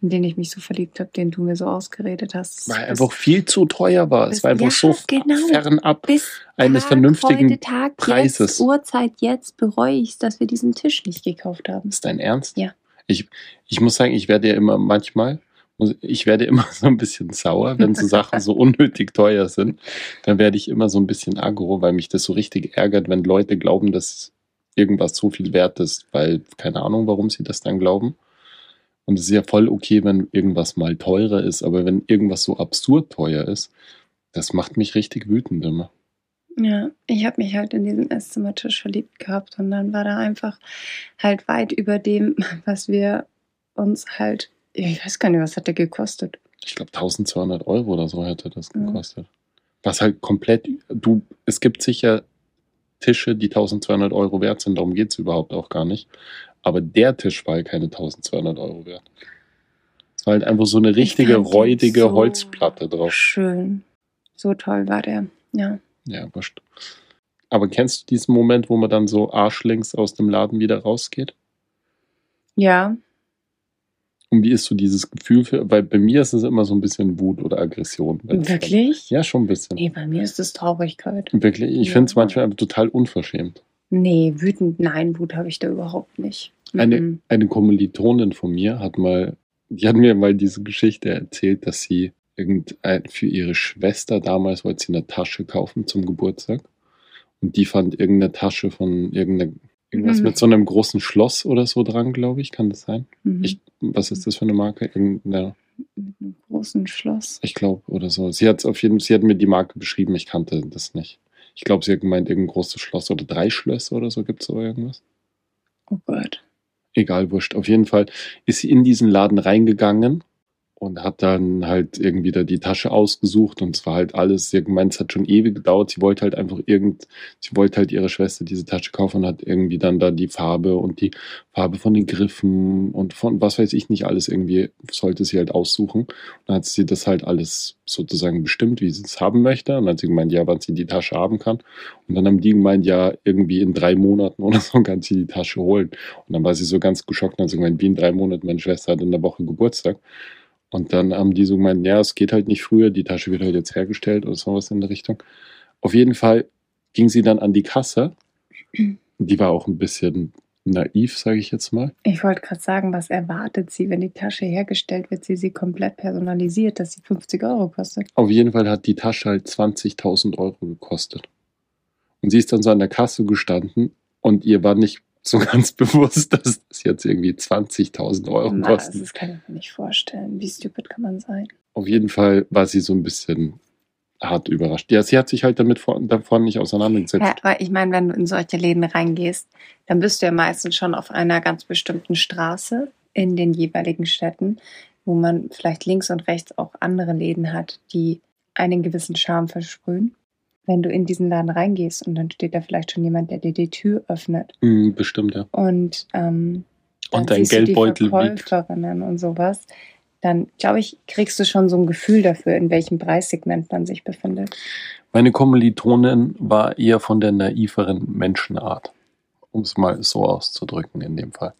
S2: in den ich mich so verliebt habe, den du mir so ausgeredet hast.
S3: Weil er einfach viel zu teuer war. Es war einfach
S2: ja,
S3: so
S2: genau.
S3: fernab.
S2: bis
S3: eines
S2: Tag,
S3: vernünftigen
S2: heute, Tag,
S3: Preises.
S2: Jetzt, Uhrzeit, jetzt bereue ich es, dass wir diesen Tisch nicht gekauft haben.
S3: Ist dein Ernst?
S2: Ja.
S3: Ich, ich muss sagen, ich werde ja immer manchmal, ich werde immer [laughs] so ein bisschen sauer, wenn so Sachen so unnötig teuer sind. Dann werde ich immer so ein bisschen aggro, weil mich das so richtig ärgert, wenn Leute glauben, dass irgendwas so viel wert ist, weil keine Ahnung, warum sie das dann glauben. Und es ist ja voll okay, wenn irgendwas mal teurer ist, aber wenn irgendwas so absurd teuer ist, das macht mich richtig wütend immer.
S2: Ja, ich habe mich halt in diesen Esszimmertisch verliebt gehabt und dann war da einfach halt weit über dem, [laughs] was wir uns halt, ich weiß gar nicht, was hat der gekostet?
S3: Ich glaube 1200 Euro oder so hätte das
S2: Mhm.
S3: gekostet. Was halt komplett, du, es gibt sicher Tische, die 1200 Euro wert sind, darum geht es überhaupt auch gar nicht. Aber der Tisch war halt keine 1200 Euro wert. Es war halt einfach so eine richtige, räudige
S2: so
S3: Holzplatte drauf.
S2: Schön. So toll war der. Ja.
S3: Ja, wurscht. Aber kennst du diesen Moment, wo man dann so arschlings aus dem Laden wieder rausgeht?
S2: Ja,
S3: Und wie ist so dieses Gefühl für, weil bei mir ist es immer so ein bisschen Wut oder Aggression. dann-
S2: wirklich?
S3: Ja, schon ein bisschen.
S2: Nee, bei mir ist es Traurigkeit.
S3: Wirklich, ich
S2: Ja.
S3: finde es manchmal einfach total unverschämt.
S2: Nee, wütend, nein, Wut habe ich da überhaupt nicht.
S3: Eine,
S2: Mhm.
S3: eine Kommilitonin von mir hat mal, die hat mir mal diese Geschichte erzählt, dass sie irgendein, für ihre Schwester damals wollte sie eine Tasche kaufen zum Geburtstag. Und die fand irgendeine Tasche von irgendeiner, irgendwas
S2: Mhm.
S3: mit so einem großen Schloss oder so dran, glaube ich. Kann das sein?
S2: Mhm.
S3: Ich, was ist das für eine Marke? Irgendeine,
S2: Mit einem großen Schloss.
S3: ich glaube, oder so. Sie hat auf jeden sie hat mir die Marke beschrieben, ich kannte das nicht. Ich glaube, sie hat gemeint, irgendein großes Schloss oder drei Schlösser oder so gibt es so irgendwas.
S2: Oh Gott.
S3: egal, wurscht. Auf jeden Fall ist sie in diesen Laden reingegangen und hat dann halt irgendwie da die Tasche ausgesucht und es war halt alles, sie hat gemeint, es hat schon ewig gedauert. Sie wollte halt einfach irgend, sie wollte halt ihrer Schwester diese Tasche kaufen und hat irgendwie dann da die Farbe und die Farbe von den Griffen und von was weiß ich nicht alles irgendwie sollte sie halt aussuchen. Und dann hat sie das halt alles sozusagen bestimmt, wie sie es haben möchte. Und dann hat sie gemeint, ja, wann sie die Tasche haben kann. Und dann haben die gemeint, ja, irgendwie in drei Monaten [laughs] oder so kann sie die Tasche holen. Und dann war sie so ganz geschockt und hat so gemeint, wie in drei Monaten, meine Schwester hat in der Woche Geburtstag. Und dann haben die so gemeint, ja, es geht halt nicht früher, die Tasche wird halt jetzt hergestellt oder sowas in der Richtung. Auf jeden Fall ging sie dann an die Kasse. Die war auch ein bisschen naiv, sage ich jetzt mal.
S2: Ich wollte gerade sagen, was erwartet sie, wenn die Tasche hergestellt wird, sie sie komplett personalisiert, dass sie 50 Euro kostet.
S3: Auf jeden Fall hat die Tasche halt 20.000 Euro gekostet. Und sie ist dann so an der Kasse gestanden und ihr war nicht so ganz [laughs] bewusst, dass das jetzt irgendwie 20.000 Euro
S2: Na,
S3: kostet.
S2: das kann ich mir nicht vorstellen. Wie stupid kann man sein?
S3: Auf jeden Fall war sie so ein bisschen hart überrascht. Ja, sie hat sich halt damit vor, davon nicht auseinandergesetzt.
S2: Ja, aber ich meine, wenn du in solche Läden reingehst, dann bist du ja meistens schon auf einer ganz bestimmten Straße in den jeweiligen Städten, wo man vielleicht links und rechts auch andere Läden hat, die einen gewissen Charme versprühen. Wenn du in diesen Laden reingehst und dann steht da vielleicht schon jemand, der dir die Tür öffnet
S3: Hm, bestimmt, ja.
S2: und, ähm,
S3: Und dein Geldbeutel wiegt.
S2: Und sowas, dann glaube ich, kriegst du schon so ein Gefühl dafür, in welchem Preissegment man sich befindet.
S3: Meine Kommilitonin war eher von der naiveren Menschenart, um es mal so auszudrücken in dem Fall.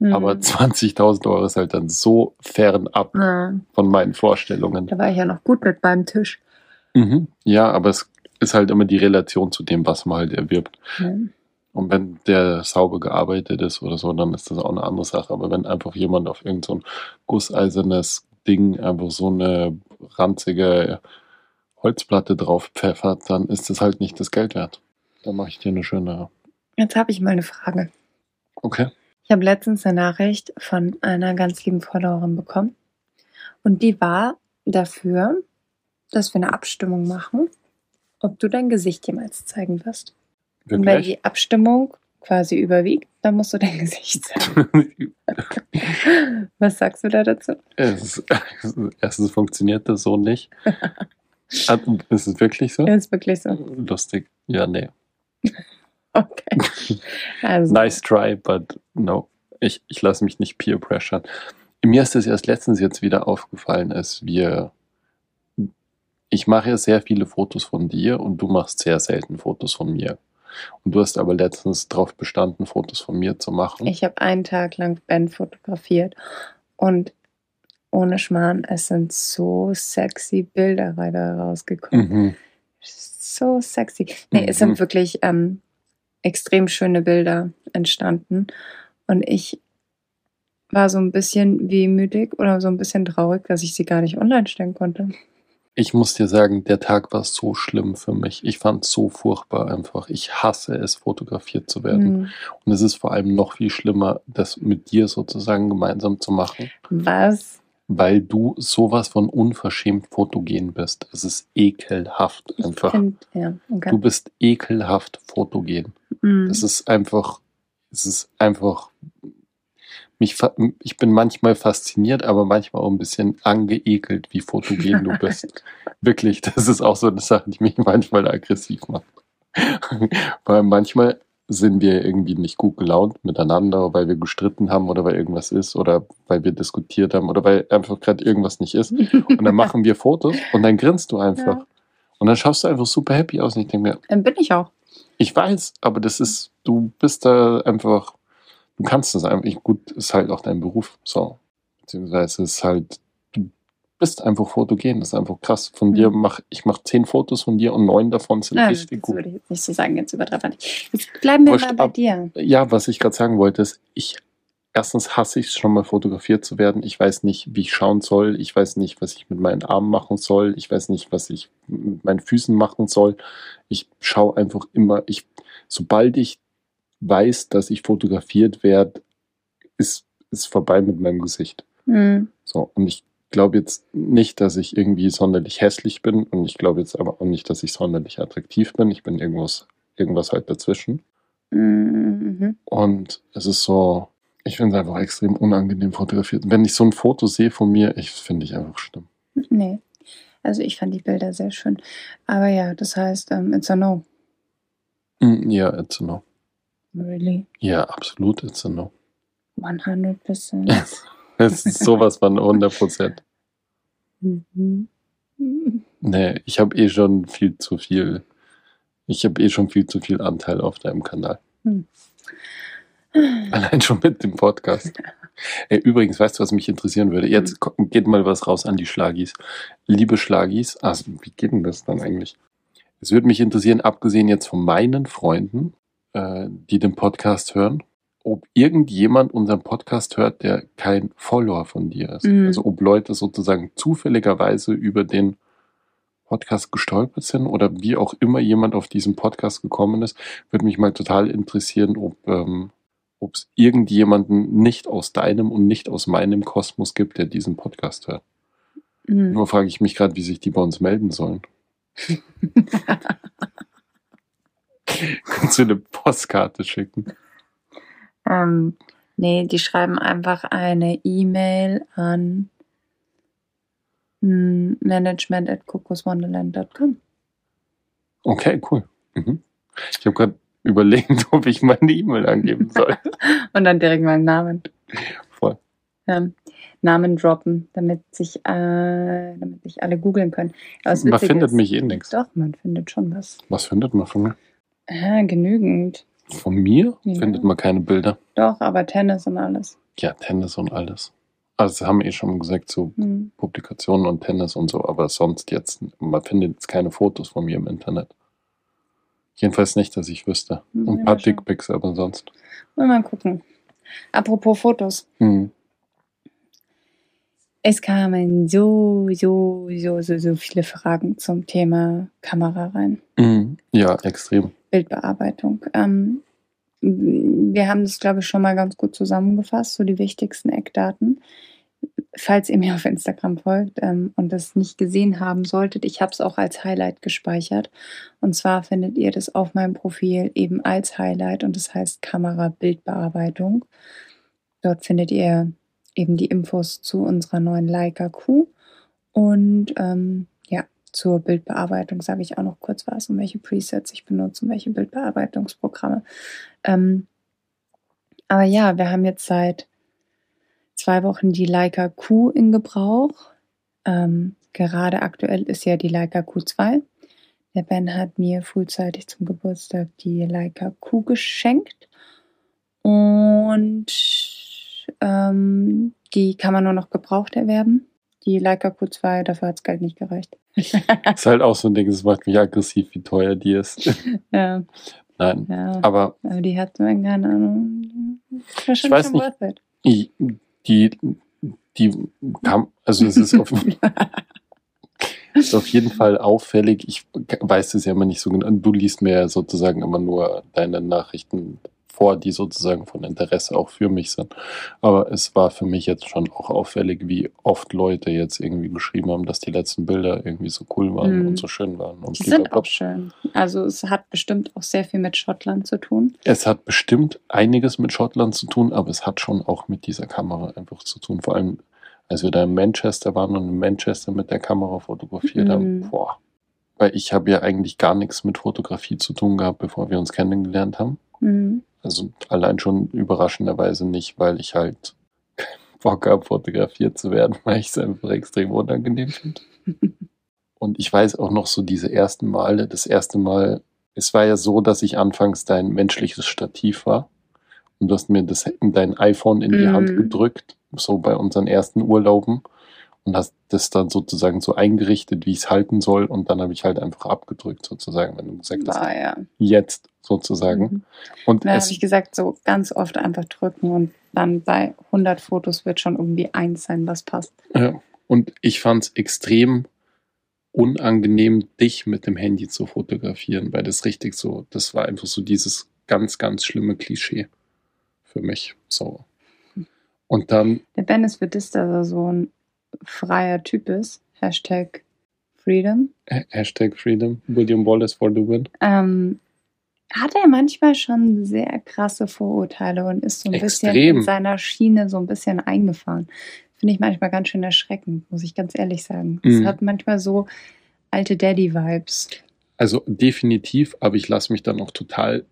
S2: Mhm.
S3: Aber 20.000 Euro ist halt dann so fernab
S2: ja,
S3: von meinen Vorstellungen.
S2: da war ich ja noch gut mit beim Tisch.
S3: Mhm. Ja, aber es ist halt immer die Relation zu dem, was man halt erwirbt.
S2: Ja.
S3: Und wenn der sauber gearbeitet ist oder so, dann ist das auch eine andere Sache. Aber wenn einfach jemand auf irgend so ein gusseisernes Ding einfach so eine ranzige Holzplatte drauf pfeffert, dann ist das halt nicht das Geld wert. Da mache ich dir eine schöne.
S2: Jetzt habe ich mal eine Frage.
S3: Okay.
S2: Ich habe letztens eine Nachricht von einer ganz lieben Followerin bekommen. Und die war dafür, dass wir eine Abstimmung machen, ob du dein Gesicht jemals zeigen wirst. Und wenn
S3: Wirklich?
S2: die Abstimmung quasi überwiegt, dann musst du dein [laughs] Gesicht zeigen. [laughs] Was sagst du da dazu?
S3: es, [laughs] erstens funktioniert das so nicht. Ah, Ist es wirklich so?
S2: Ist wirklich so.
S3: Lustig. Ja, nee.
S2: Okay. Also,
S3: Nice try, but no. Ich, ich lasse mich nicht peer pressuren. Mir ist das erst letztens jetzt wieder aufgefallen, als wir. Ich mache ja sehr viele Fotos von dir und du machst sehr selten Fotos von mir. Und du hast aber letztens darauf bestanden, Fotos von mir zu machen.
S2: ich habe einen Tag lang Ben fotografiert und ohne Schmarrn, es sind so sexy Bilder da rausgekommen.
S3: Mhm.
S2: So sexy. Nee, es sind
S3: Mhm.
S2: wirklich ähm, extrem schöne Bilder entstanden. Und ich war so ein bisschen wehmütig oder so ein bisschen traurig, dass ich sie gar nicht online stellen konnte.
S3: Ich muss dir sagen, der Tag war so schlimm für mich. Ich fand es so furchtbar einfach. Ich hasse es, fotografiert zu werden.
S2: Hm.
S3: Und es ist vor allem noch viel schlimmer, das mit dir sozusagen gemeinsam zu machen.
S2: Was?
S3: weil du sowas von unverschämt fotogen bist. Es ist ekelhaft einfach.
S2: find, ja, okay.
S3: Du bist ekelhaft fotogen.
S2: Hm.
S3: Es ist einfach, es ist einfach, mich, ich bin manchmal fasziniert, aber manchmal auch ein bisschen angeekelt, wie fotogen du bist. [laughs] Wirklich, das ist auch so eine Sache, die mich manchmal aggressiv macht. [laughs] Weil manchmal sind wir irgendwie nicht gut gelaunt miteinander, weil wir gestritten haben oder weil irgendwas ist oder weil wir diskutiert haben oder weil einfach gerade irgendwas nicht ist. Und dann machen wir Fotos und dann grinst du einfach.
S2: Ja.
S3: Und dann schaust du einfach super happy aus und ich denke mir,
S2: Dann bin ich auch.
S3: ich weiß, aber das ist, du bist da einfach, du kannst das einfach, ich- gut, ist halt auch dein Beruf, so. Beziehungsweise ist halt, du bist einfach fotogen, das ist einfach krass. Von
S2: Mhm.
S3: dir mach, ich mach zehn Fotos von dir und neun davon sind
S2: Nein,
S3: richtig
S2: das
S3: gut.
S2: würde ich jetzt nicht so sagen, jetzt übertreffen. Jetzt bleiben wir
S3: Wurscht,
S2: mal bei
S3: ab-
S2: dir.
S3: Ja, was ich gerade sagen wollte, ist, ich erstens hasse ich es schon mal fotografiert zu werden. Ich weiß nicht, wie ich schauen soll. Ich weiß nicht, was ich mit meinen Armen machen soll. Ich weiß nicht, was ich mit meinen Füßen machen soll. Ich schaue einfach immer, ich, sobald ich weiß, dass ich fotografiert werde, ist, ist vorbei mit meinem Gesicht.
S2: Hm.
S3: So, und ich glaube jetzt nicht, dass ich irgendwie sonderlich hässlich bin und ich glaube jetzt aber auch nicht, dass ich sonderlich attraktiv bin. Ich bin irgendwas, irgendwas halt dazwischen.
S2: Mhm.
S3: Und es ist so, ich finde es einfach extrem unangenehm fotografiert. Wenn ich so ein Foto sehe von mir, ich finde ich einfach schlimm.
S2: Nee. Also ich fand die Bilder sehr schön. Aber ja, das heißt, ähm, it's a no.
S3: Mm, Ja, it's a no.
S2: Really?
S3: Ja, absolut, it's a no.
S2: 100%. [laughs]
S3: Es ist sowas von 100 Prozent.
S2: Mhm.
S3: Nee, ich habe eh schon viel zu viel, ich habe eh schon viel zu viel Anteil auf deinem Kanal.
S2: Hm.
S3: Allein schon mit dem Podcast. Ey, übrigens, weißt du, was mich interessieren würde? Jetzt ko- geht mal was raus an die Schlagis. Liebe Schlagis, also wie geht denn das dann eigentlich? Es würde mich interessieren, abgesehen jetzt von meinen Freunden, äh, die den Podcast hören, ob irgendjemand unseren Podcast hört, der kein Follower von dir ist.
S2: Mhm.
S3: Also ob Leute sozusagen zufälligerweise über den Podcast gestolpert sind oder wie auch immer jemand auf diesen Podcast gekommen ist, würde mich mal total interessieren, ob ähm, ob es irgendjemanden nicht aus deinem und nicht aus meinem Kosmos gibt, der diesen Podcast hört.
S2: Mhm.
S3: Nur frage ich mich gerade, wie sich die bei uns melden sollen. [laughs] [laughs] Kannst du eine Postkarte schicken?
S2: ähm, nee, die schreiben einfach eine E-Mail an hm, management at kokoswonderland.com.
S3: Okay, cool. Mhm. Ich habe gerade überlegt, [laughs] ob ich meine E-Mail angeben soll. [laughs]
S2: Und dann direkt meinen Namen.
S3: Voll.
S2: Ähm, Namen droppen, damit sich, äh, damit sich alle googeln können.
S3: Man findet
S2: ist-
S3: mich eh nix.
S2: Doch, man findet schon was.
S3: Was findet man von mir?
S2: Ah, genügend.
S3: Von mir
S2: Ja.
S3: findet man keine Bilder.
S2: Doch, aber Tennis und alles.
S3: Ja, Tennis und alles. Also das haben wir eh schon gesagt, so
S2: Hm.
S3: Publikationen und Tennis und so, aber sonst jetzt, man findet jetzt keine Fotos von mir im Internet. Jedenfalls nicht, dass ich wüsste.
S2: Hm, ja,
S3: ein paar. Dickpics, aber sonst.
S2: Wollen wir mal gucken. Apropos Fotos.
S3: Hm.
S2: Es kamen so, so, so, so, so viele Fragen zum Thema Kamera rein.
S3: Hm. Ja, extrem.
S2: Bildbearbeitung. Ähm, wir haben das, glaube ich, schon mal ganz gut zusammengefasst, so die wichtigsten Eckdaten. Falls ihr mir auf Instagram folgt ähm, und das nicht gesehen haben solltet, ich habe es auch als Highlight gespeichert. Und zwar findet ihr das auf meinem Profil eben als Highlight und das heißt Kamera-Bildbearbeitung. Dort findet ihr eben die Infos zu unserer neuen Leica Q und ähm, ja, zur Bildbearbeitung sage ich auch noch kurz was, um welche Presets ich benutze, um welche Bildbearbeitungsprogramme. Ähm, aber ja, wir haben jetzt seit zwei Wochen die Leica Q in Gebrauch. Ähm, gerade aktuell ist ja die Leica Q2. Der Ben hat mir frühzeitig zum Geburtstag die Leica Q geschenkt. Und ähm, die kann man nur noch gebraucht erwerben. Die Leica Q2, dafür hat das Geld nicht gereicht.
S3: Ist halt auch so ein Ding, das macht mich aggressiv, wie teuer die ist. [laughs]
S2: ja,
S3: Nein.
S2: ja.
S3: Aber
S2: Aber die hat, keine Ahnung, wahrscheinlich
S3: weiß
S2: schon
S3: nicht. die, die, die kam, also es ist auf, [laughs] ist auf jeden Fall auffällig. Ich weiß es ja immer nicht so genau. Du liest mir ja sozusagen immer nur deine Nachrichten vor, die sozusagen von Interesse auch für mich sind. Aber es war für mich jetzt schon auch auffällig, wie oft Leute jetzt irgendwie geschrieben haben, dass die letzten Bilder irgendwie so cool waren
S2: Mhm.
S3: und so schön waren. Und
S2: Die sind auch schön. Also es hat bestimmt auch sehr viel mit Schottland zu tun.
S3: Es hat bestimmt einiges mit Schottland zu tun, aber es hat schon auch mit dieser Kamera einfach zu tun. Vor allem, als wir da in Manchester waren und in Manchester mit der Kamera fotografiert
S2: Mhm.
S3: haben. Boah. Weil ich habe ja eigentlich gar nichts mit Fotografie zu tun gehabt, bevor wir uns kennengelernt haben.
S2: Mhm.
S3: Also allein schon überraschenderweise nicht, weil ich halt keinen Bock habe, fotografiert zu werden, [laughs] weil ich es einfach extrem unangenehm finde. [laughs] Und ich weiß auch noch so diese ersten Male, das erste Mal, es war ja so, dass ich anfangs dein menschliches Stativ war. Und du hast mir das, dein iPhone in die
S2: Mhm.
S3: Hand gedrückt, so bei unseren ersten Urlauben. Und hast das dann sozusagen so eingerichtet, wie ich es halten soll. Und dann habe ich halt einfach abgedrückt, sozusagen, wenn du gesagt hast,
S2: War ja.
S3: jetzt sozusagen.
S2: Mhm.
S3: Und
S2: Da habe ich gesagt, so ganz oft einfach drücken und dann bei 100 Fotos wird schon irgendwie eins sein, was passt.
S3: Ja, und ich fand es extrem unangenehm, dich mit dem Handy zu fotografieren, weil das richtig so, das war einfach so dieses ganz, ganz schlimme Klischee für mich. So. Und dann,
S2: Der Ben ist für dass er so ein freier Typ ist. Hashtag Freedom.
S3: Hashtag Freedom, William Wallace for the win.
S2: Ähm, hat er manchmal schon sehr krasse Vorurteile und ist so ein bisschen
S3: Extrem.
S2: in seiner Schiene so ein bisschen eingefahren. Finde ich manchmal ganz schön erschreckend, muss ich ganz ehrlich sagen. Es
S3: Mhm.
S2: hat manchmal so alte Daddy-Vibes.
S3: Also definitiv, aber ich lasse mich dann auch total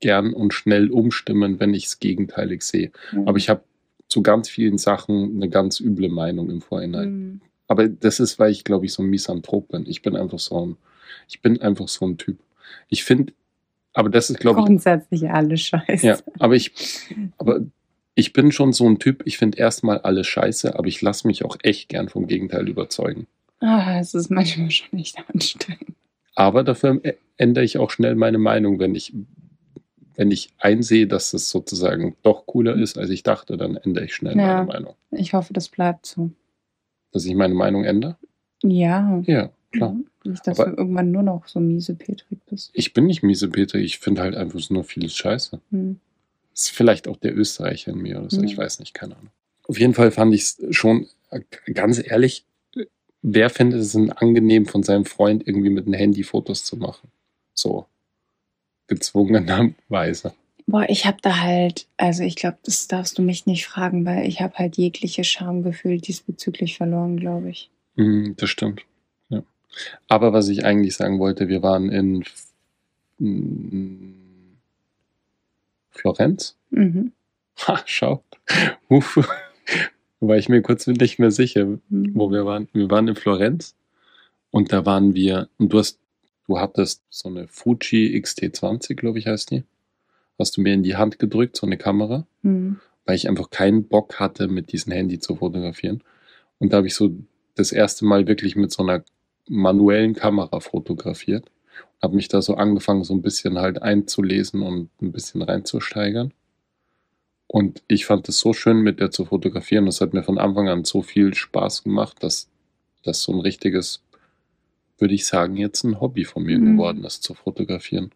S3: gern und schnell umstimmen, wenn ich es gegenteilig sehe. Aber ich habe zu ganz vielen Sachen eine ganz üble Meinung im Vorhinein.
S2: Mhm.
S3: Aber das ist, weil ich, glaube ich, so ein Misanthrop bin. Ich bin einfach so ein, ich bin einfach so ein Typ. Ich finde, aber das ist, glaube ich,
S2: Grundsätzlich alles scheiße.
S3: ja, aber ich, aber ich bin schon so ein Typ, ich finde erstmal alles scheiße, aber ich lasse mich auch echt gern vom Gegenteil überzeugen.
S2: Ah, es ist manchmal schon echt anstrengend.
S3: Aber dafür ändere ich auch schnell meine Meinung, wenn ich, wenn ich einsehe, dass es sozusagen doch cooler ist, als ich dachte, dann ändere ich schnell
S2: Ja.
S3: meine Meinung.
S2: Ich hoffe, das bleibt so.
S3: Dass ich meine Meinung ändere?
S2: Ja.
S3: Ja, klar.
S2: Mhm. Nicht, dass
S3: Aber-
S2: du irgendwann nur noch so miese Petrik bist.
S3: Ich bin nicht miese Peter, ich finde halt einfach nur vieles scheiße.
S2: Hm.
S3: ist vielleicht auch der Österreicher in mir oder so,
S2: Mhm.
S3: ich weiß nicht, keine Ahnung. Auf jeden Fall fand ich es schon, ganz ehrlich, wer findet es denn angenehm, von seinem Freund irgendwie mit einem Handy Fotos zu machen? So gezwungenerweise.
S2: Boah, ich habe da halt, also ich glaube, das darfst du mich nicht fragen, weil ich habe halt jegliche Schamgefühl diesbezüglich verloren, glaube ich.
S3: Mhm, das stimmt. Ja. Aber was ich eigentlich sagen wollte, wir waren in F- m- Florenz.
S2: Mhm.
S3: Ha, schau. Uff. War ich mir kurz nicht mehr sicher,
S2: Mhm.
S3: wo wir waren. Wir waren in Florenz und da waren wir, und du hast, du hattest so eine Fuji XT20, glaube ich, heißt die. Hast du mir in die Hand gedrückt, so eine Kamera,
S2: Mhm.
S3: weil ich einfach keinen Bock hatte, mit diesem Handy zu fotografieren. Und da habe ich so das erste Mal wirklich mit so einer manuellen Kamera fotografiert. Habe mich da so angefangen, so ein bisschen halt einzulesen und ein bisschen reinzusteigern. Und ich fand es so schön, mit der zu fotografieren. Das hat mir von Anfang an so viel Spaß gemacht, dass das so ein richtiges, würde ich sagen, jetzt ein Hobby von mir
S2: Mhm.
S3: geworden ist, zu fotografieren.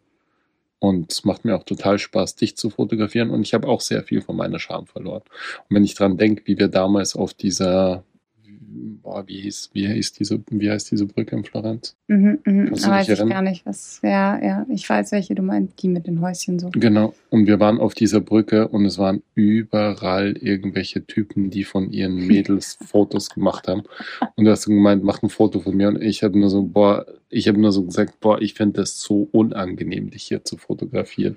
S3: Und es macht mir auch total Spaß, dich zu fotografieren. Und ich habe auch sehr viel von meiner Scham verloren. Und wenn ich dran denke, wie wir damals auf dieser, boah, wie hieß, wie hieß diese, wie heißt diese Brücke in Florenz?
S2: Mhm.
S3: Kannst du
S2: Aber
S3: dich
S2: weiß ich gar nicht, was. Ja, ja, ich weiß, welche du meinst, die mit den Häuschen so.
S3: Genau. Und wir waren auf dieser Brücke und es waren überall irgendwelche Typen, die von ihren [laughs] Mädels Fotos gemacht haben. Und du hast gemeint, mach ein Foto von mir. Und ich habe nur so, boah, ich habe nur so gesagt, boah, ich finde das so unangenehm, dich hier zu fotografieren.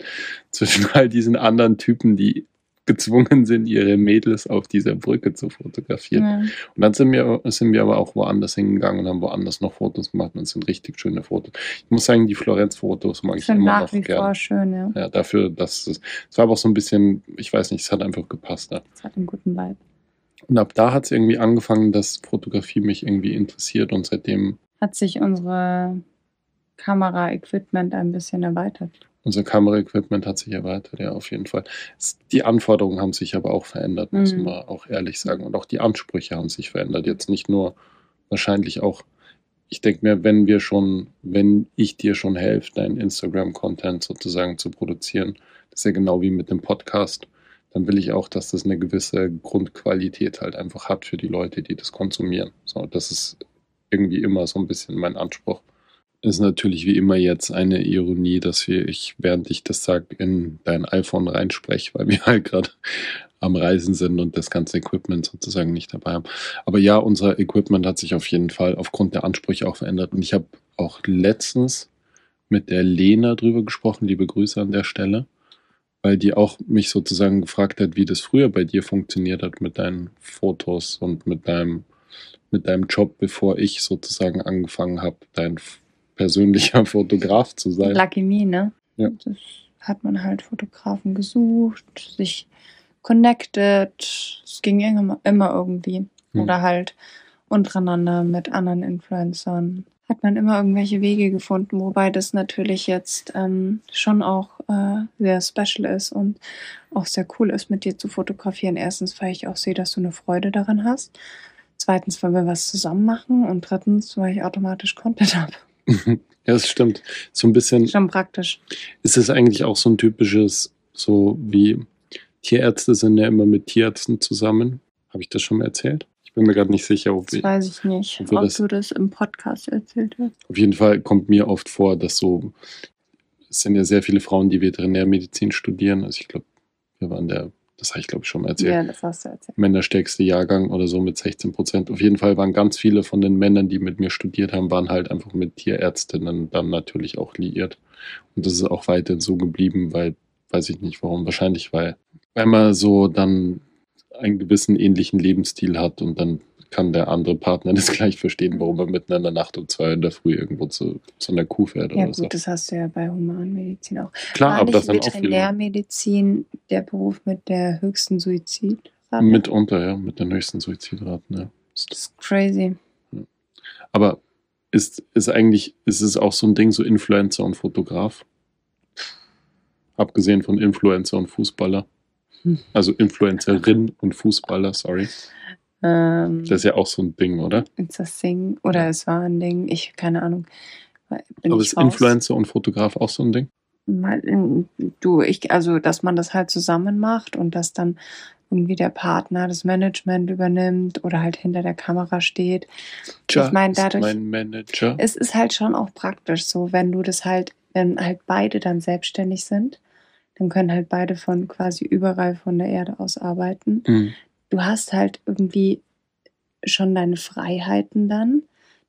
S3: Zwischen all diesen anderen Typen, die gezwungen sind, ihre Mädels auf dieser Brücke zu fotografieren.
S2: Ja.
S3: Und dann sind wir, sind wir aber auch woanders hingegangen und haben woanders noch Fotos gemacht und es sind richtig schöne Fotos. Ich muss sagen, die Florenz-Fotos mag ich immer noch gerne.
S2: schön, ja.
S3: Ja, dafür, dass es, es war aber auch so ein bisschen, ich weiß nicht, es hat einfach gepasst. Ja.
S2: Das hat einen guten Vibe.
S3: Und ab da hat es irgendwie angefangen, dass Fotografie mich irgendwie interessiert und seitdem
S2: Hat sich unsere Kamera-Equipment ein bisschen erweitert.
S3: Unser Kameraequipment hat sich erweitert, ja, auf jeden Fall. Die Anforderungen haben sich aber auch verändert, muss
S2: Mhm.
S3: man auch ehrlich sagen. Und auch die Ansprüche haben sich verändert. Jetzt nicht nur wahrscheinlich auch, ich denke mir, wenn wir schon, wenn ich dir schon helfe, deinen Instagram-Content sozusagen zu produzieren, das ist ja genau wie mit dem Podcast, dann will ich auch, dass das eine gewisse Grundqualität halt einfach hat für die Leute, die das konsumieren. So, das ist irgendwie immer so ein bisschen mein Anspruch. Ist natürlich wie immer jetzt eine Ironie, dass wir, ich, während ich das sage, in dein iPhone reinspreche, weil wir [laughs] halt gerade am Reisen sind und das ganze Equipment sozusagen nicht dabei haben. Aber ja, unser Equipment hat sich auf jeden Fall aufgrund der Ansprüche auch verändert. Und ich habe auch letztens mit der Lena drüber gesprochen, liebe Grüße an der Stelle, weil die auch mich sozusagen gefragt hat, wie das früher bei dir funktioniert hat mit deinen Fotos und mit deinem mit deinem Job, bevor ich sozusagen angefangen habe, dein persönlicher [laughs] Fotograf zu sein.
S2: Lucky me, ne?
S3: Ja.
S2: Das hat man halt Fotografen gesucht, sich connected. Es ging immer, immer irgendwie.
S3: Hm.
S2: Oder halt untereinander mit anderen Influencern. Hat man immer irgendwelche Wege gefunden, wobei das natürlich jetzt ähm, schon auch äh, sehr special ist und auch sehr cool ist, mit dir zu fotografieren. Erstens, weil ich auch sehe, dass du eine Freude daran hast. Zweitens, weil wir was zusammen machen. Und drittens, weil ich automatisch Content [laughs] habe.
S3: Ja, das stimmt. So ein bisschen
S2: Schon praktisch.
S3: ist es eigentlich auch so ein typisches, so wie Tierärzte sind ja immer mit Tierärzten zusammen. Habe ich das schon mal erzählt? Ich bin mir gerade nicht sicher, ob
S2: Das
S3: ich,
S2: weiß ich nicht,
S3: ob
S2: ob
S3: das-
S2: du das im Podcast erzählt hast.
S3: Auf jeden Fall kommt mir oft vor, dass so, es sind ja sehr viele Frauen, die Veterinärmedizin studieren. Also ich glaube, wir waren der, das habe ich glaube ich schon mal erzählt,
S2: Ja, das hast du erzählt.
S3: männerstärkste Jahrgang oder so mit 16 Prozent. Auf jeden Fall waren ganz viele von den Männern, die mit mir studiert haben, waren halt einfach mit Tierärztinnen dann natürlich auch liiert. Und das ist auch weiterhin so geblieben, weil, weiß ich nicht warum, wahrscheinlich weil, weil man so dann einen gewissen ähnlichen Lebensstil hat und dann kann der andere Partner das [laughs] gleich verstehen, warum er mitten in der Nacht um zwei in der Früh irgendwo zu, zu einer Kuh fährt
S2: Ja gut,
S3: so.
S2: das hast du ja bei Humanmedizin auch.
S3: Klar,
S2: War
S3: aber das sind auch.
S2: Veterinärmedizin der Beruf mit der höchsten Suizidrate?
S3: Mitunter, ja, mit den höchsten Suizidraten, ja.
S2: Das ist crazy.
S3: Aber ist, ist eigentlich, ist es auch so ein Ding, so Influencer und Fotograf? Abgesehen von Influencer und Fußballer.
S2: Hm.
S3: Also Influencerin und Fußballer, sorry.
S2: Ähm,
S3: Das ist ja auch so ein Ding, oder?
S2: ist das Ding? Oder
S3: Ja.
S2: es war ein Ding, ich keine Ahnung. Bin
S3: Aber ist
S2: raus.
S3: Influencer und Fotograf auch so ein Ding?
S2: Ähm, du, ich, also, dass man das halt zusammen macht und dass dann irgendwie der Partner das Management übernimmt oder halt hinter der Kamera steht.
S3: Tja,
S2: ich meine,
S3: ist
S2: dadurch,
S3: mein Manager.
S2: es ist halt schon auch praktisch so, wenn du das halt, wenn halt beide dann selbstständig sind, dann können halt beide von quasi überall von der Erde aus arbeiten.
S3: Hm.
S2: Du hast halt irgendwie schon deine Freiheiten dann.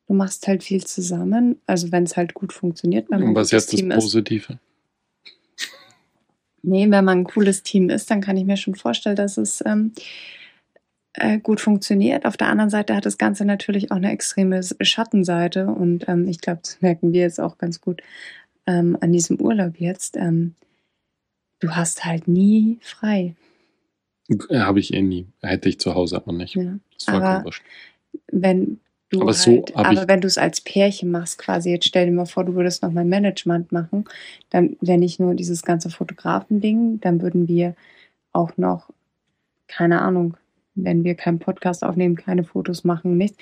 S2: Du machst halt viel zusammen. Also wenn es halt gut funktioniert, wenn man
S3: Und was jetzt das
S2: Team ist.
S3: Positive?
S2: Nee, wenn man ein cooles Team ist, dann kann ich mir schon vorstellen, dass es ähm, äh, gut funktioniert. Auf der anderen Seite hat das Ganze natürlich auch eine extreme Schattenseite und ähm, ich glaube, das merken wir jetzt auch ganz gut ähm, an diesem Urlaub jetzt. Ähm, du hast halt nie frei.
S3: Äh, Habe ich eh nie. Hätte ich zu Hause aber nicht.
S2: Ja.
S3: Ist vollkommen
S2: Aber-
S3: wurscht.
S2: Wenn du
S3: Aber
S2: halt,
S3: so
S2: aber wenn du es als Pärchen machst, quasi, jetzt stell dir mal vor, du würdest noch mal Management machen, dann wäre nicht nur dieses ganze Fotografending, dann würden wir auch noch, keine Ahnung, wenn wir keinen Podcast aufnehmen, keine Fotos machen, nichts.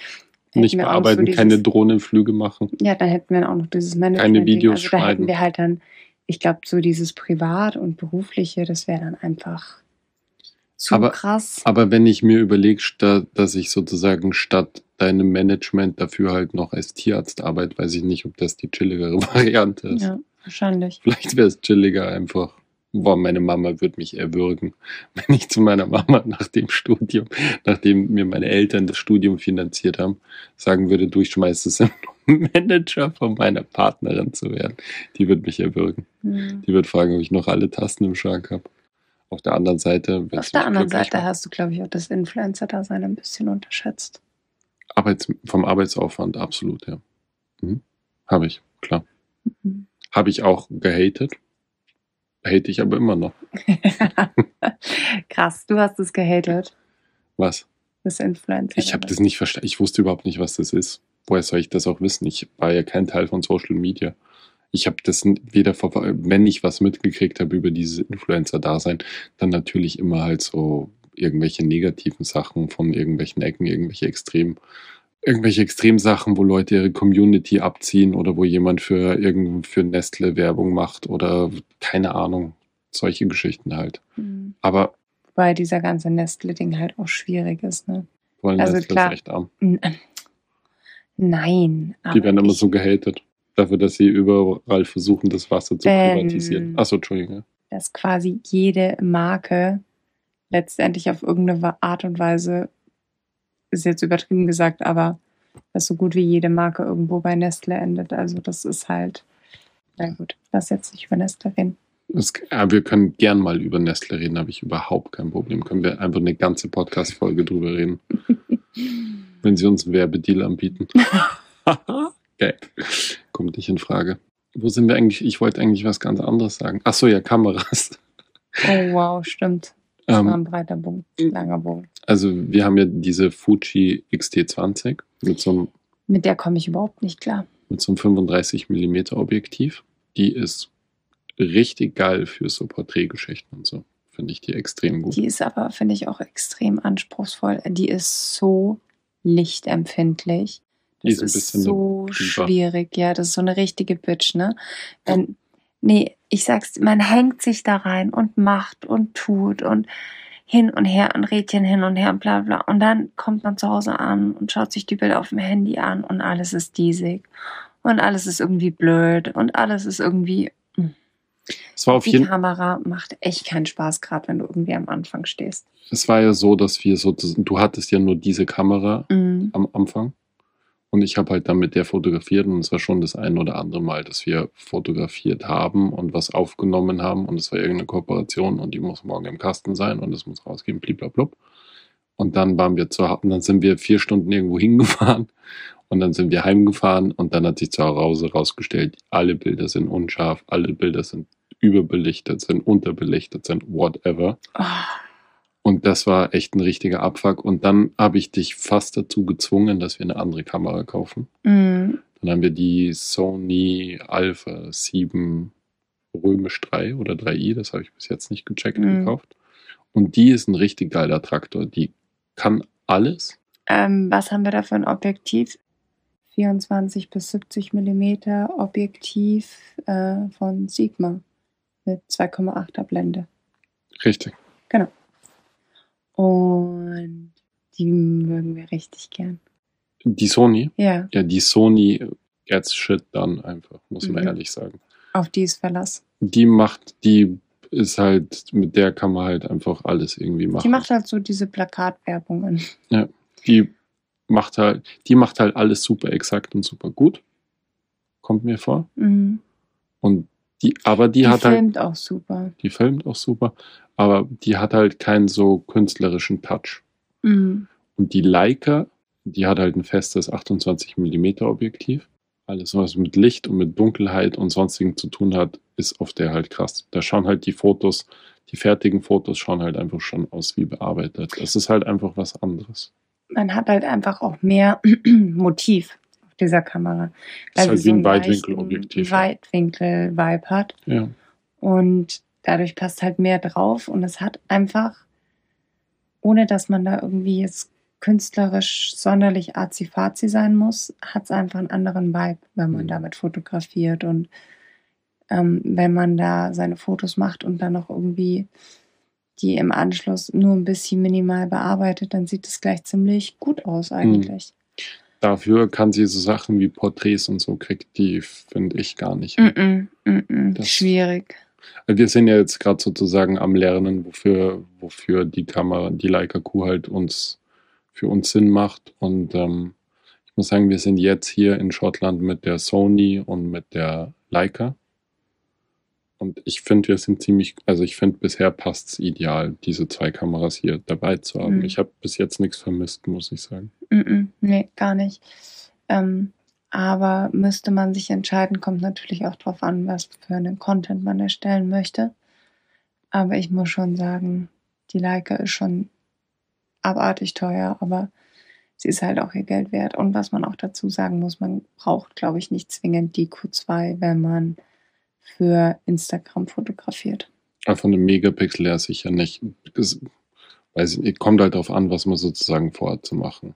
S2: hätten
S3: Nicht bearbeiten,
S2: dieses-
S3: keine Drohnenflüge machen.
S2: Ja, dann hätten wir auch noch dieses Management.
S3: Videos
S2: also da hätten
S3: schneiden.
S2: wir halt dann, ich glaube, so dieses Privat und Berufliche, das wäre dann einfach zu
S3: Aber-
S2: krass.
S3: Aber wenn ich mir überlege, dass ich sozusagen statt deinem Management dafür halt noch als Tierarzt arbeite, weiß ich nicht, ob das die chilligere [laughs] Variante ist.
S2: ja, wahrscheinlich.
S3: Vielleicht wäre es chilliger einfach. Boah, meine Mama würde mich erwürgen, [laughs] wenn ich zu meiner Mama nach dem Studium, nachdem mir meine Eltern das Studium finanziert haben, sagen würde, du ich schmeiß es [laughs] im Manager von meiner Partnerin zu werden. Die wird mich erwürgen.
S2: Hm.
S3: Die wird fragen, ob ich noch alle Tasten im Schrank habe. Auf der anderen Seite,
S2: Auf der anderen Seite
S3: macht.
S2: hast du, glaube ich, auch das Influencer-Dasein ein bisschen unterschätzt.
S3: Arbeits vom Arbeitsaufwand absolut, ja. Mhm. Habe ich, klar.
S2: Mhm.
S3: Habe ich auch gehatet. Hate ich aber immer noch. [laughs]
S2: Krass, du hast es gehatet,
S3: Was?
S2: das Influencer.
S3: Ich habe das nicht verstanden. Ich wusste überhaupt nicht, was das ist. Woher soll ich das auch wissen? Ich war ja kein Teil von Social Media. Ich habe das weder, vor, wenn ich was mitgekriegt habe über dieses Influencer-Dasein, dann natürlich immer halt so irgendwelche negativen Sachen von irgendwelchen Ecken, irgendwelche extrem, irgendwelche Extremsachen, wo Leute ihre Community abziehen oder wo jemand für irgend für Nestle Werbung macht oder keine Ahnung, solche Geschichten halt.
S2: Mhm.
S3: Aber
S2: Wobei dieser ganze Nestle-Ding halt auch schwierig ist, ne?
S3: wollen
S2: Also
S3: Nestle
S2: klar.
S3: ist echt arm.
S2: N- Nein.
S3: Die werden immer so gehatet. Dafür, dass sie überall versuchen, das Wasser zu
S2: Ähm.
S3: privatisieren. Achso, Entschuldigung.
S2: dass quasi jede Marke letztendlich auf irgendeine Art und Weise, ist jetzt übertrieben gesagt, aber dass so gut wie jede Marke irgendwo bei Nestle endet. Also das ist halt, na gut, lass jetzt nicht über Nestle reden.
S3: Das, ja, wir können gern mal über Nestle reden, habe ich überhaupt kein Problem. Können wir einfach eine ganze Podcast-Folge drüber reden. [laughs] Wenn sie uns einen Werbedeal anbieten. [laughs] Geil. Kommt nicht in Frage. Wo sind wir eigentlich? Ich wollte eigentlich was ganz anderes sagen. Ach so, ja, Kameras.
S2: Oh, wow, stimmt. Das
S3: Ähm,
S2: war ein breiter Bogen, langer Bogen.
S3: Also wir haben ja diese Fuji XT20 mit so einem,
S2: Mit der komme ich überhaupt nicht klar.
S3: mit so einem 35 mm Objektiv. Die ist richtig geil für so Porträtgeschichten und so. Finde ich die extrem gut.
S2: Die ist aber, finde ich, auch extrem anspruchsvoll. Die ist so lichtempfindlich.
S3: Die
S2: Das
S3: ist
S2: ist so schwierig. Ja, das ist so eine richtige Bitch, ne? Wenn, nee, ich sag's, man hängt sich da rein und macht und tut und hin und her und Rädchen hin und her und bla bla. Und dann kommt man zu Hause an und schaut sich die Bilder auf dem Handy an und alles ist diesig. Und alles ist irgendwie blöd und alles ist irgendwie.
S3: Es war auf
S2: Die Kamera macht echt keinen Spaß, gerade wenn du irgendwie am Anfang stehst.
S3: Es war ja so, dass wir sozusagen, du hattest ja nur diese Kamera
S2: Mhm.
S3: am Anfang. Und ich habe halt dann mit der fotografiert und es war schon das ein oder andere Mal, dass wir fotografiert haben und was aufgenommen haben und es war irgendeine Kooperation und die muss morgen im Kasten sein und es muss rausgehen, bliblablub. Und dann waren wir zu und dann sind wir vier Stunden irgendwo [laughs] hingefahren und dann sind wir heimgefahren und dann hat sich zu Hause rausgestellt, alle Bilder sind unscharf, alle Bilder sind überbelichtet, sind unterbelichtet, sind whatever.
S2: Oh,
S3: Und das war echt ein richtiger Abfuck. Und dann habe ich dich fast dazu gezwungen, dass wir eine andere Kamera kaufen.
S2: mhm.
S3: Dann haben wir die Sony Alpha 7 Römisch 3 oder 3i, das habe ich bis jetzt nicht gecheckt,
S2: Mhm.
S3: gekauft. Und die ist ein richtig geiler Traktor. Die kann alles.
S2: Ähm, was haben wir da für ein Objektiv? 24 bis 70 Millimeter Objektiv äh, von Sigma mit 2,8er Blende.
S3: Richtig.
S2: Und die mögen wir richtig gern.
S3: Die Sony,
S2: Ja,
S3: ja, die Sony gets shit dann einfach, muss man
S2: Mhm.
S3: ehrlich sagen.
S2: auf die ist Verlass.
S3: Die macht, die ist halt, mit der kann man halt einfach alles irgendwie machen.
S2: Die macht halt so diese Plakatwerbungen.
S3: die macht halt, die macht halt alles super exakt und super gut. Kommt mir vor.
S2: Mhm.
S3: Und die, aber die,
S2: Die,
S3: hat halt,
S2: filmt auch super.
S3: die filmt auch super, aber die hat halt keinen so künstlerischen Touch.
S2: Mhm.
S3: Und die Leica, die hat halt ein festes 28 mm Objektiv. Alles, was mit Licht und mit Dunkelheit und sonstigen zu tun hat, ist auf der halt krass. Da schauen halt die Fotos, die fertigen Fotos schauen halt einfach schon aus wie bearbeitet. Das ist halt einfach was anderes.
S2: Man hat halt einfach auch mehr [clears throat] Motiv dieser Kamera.
S3: Das ist halt wie ein Weitwinkelobjektiv.
S2: Weitwinkel-Vibe hat.
S3: Ja.
S2: Und dadurch passt halt mehr drauf und es hat einfach, ohne dass man da irgendwie jetzt künstlerisch sonderlich azi-fazi sein muss, hat es einfach einen anderen Vibe, wenn man
S3: Mhm.
S2: damit fotografiert und ähm, wenn man da seine Fotos macht und dann noch irgendwie die im Anschluss nur ein bisschen minimal bearbeitet, dann sieht es gleich ziemlich gut aus eigentlich.
S3: Dafür kann sie so Sachen wie Porträts und so kriegt die, finde ich, gar nicht.
S2: Mm -mm, mm -mm, Schwierig.
S3: Wir sind ja jetzt gerade sozusagen am Lernen, wofür, wofür die Kamera, die Leica Q halt uns für uns Sinn macht. Und ähm, ich muss sagen, wir sind jetzt hier in Schottland mit der Sony und mit der Leica. Und ich finde, wir sind ziemlich, also ich finde, bisher passt es ideal, diese zwei Kameras hier dabei zu haben.
S2: Mhm.
S3: Ich habe bis jetzt nichts vermisst, muss ich sagen.
S2: -mm, nee, gar nicht. Ähm, aber müsste man sich entscheiden, kommt natürlich auch drauf an, was für einen Content man erstellen möchte. Aber ich muss schon sagen, die Leica ist schon abartig teuer, aber sie ist halt auch ihr Geld wert. Und was man auch dazu sagen muss, man braucht, glaube ich, nicht zwingend die Q2, wenn man für Instagram fotografiert.
S3: Aber von einem Megapixel her sicher nicht. Das, weiß ich kommt halt darauf an, was man sozusagen vorhat zu machen.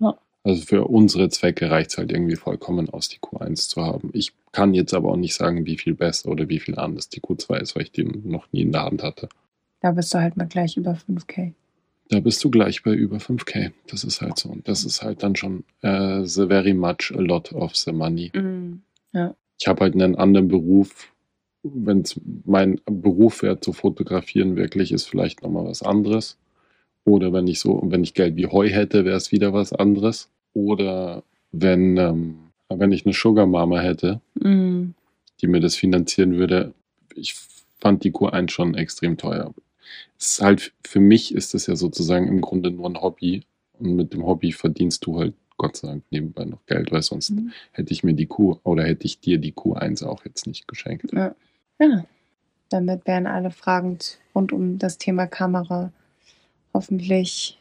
S2: Ja.
S3: Also für unsere Zwecke reicht es halt irgendwie vollkommen aus, die Q1 zu haben. Ich kann jetzt aber auch nicht sagen, wie viel besser oder wie viel anders die Q2 ist, weil ich die noch nie in der Hand hatte.
S2: Da bist du halt mal gleich über 5K.
S3: Da bist du gleich bei über 5K. Das ist halt so. Und das ist halt dann schon äh, the very much a lot of the money. Ich habe halt einen anderen Beruf. Wenn es mein Beruf wäre zu fotografieren, wirklich ist vielleicht nochmal was anderes. Oder wenn ich so, wenn ich Geld wie Heu hätte, wäre es wieder was anderes. Oder wenn, ähm, wenn ich eine Sugar Mama hätte,
S2: Mm.
S3: die mir das finanzieren würde. Ich fand die Q1 schon extrem teuer. Es ist halt, für mich ist es ja sozusagen im Grunde nur ein Hobby, Und mit dem Hobby verdienst du halt Gott sei Dank nebenbei noch Geld, weil sonst
S2: Mhm.
S3: hätte ich mir die Q oder hätte ich dir die Q1 auch jetzt nicht geschenkt.
S2: Ja. ja. Damit wären alle Fragen rund um das Thema Kamera hoffentlich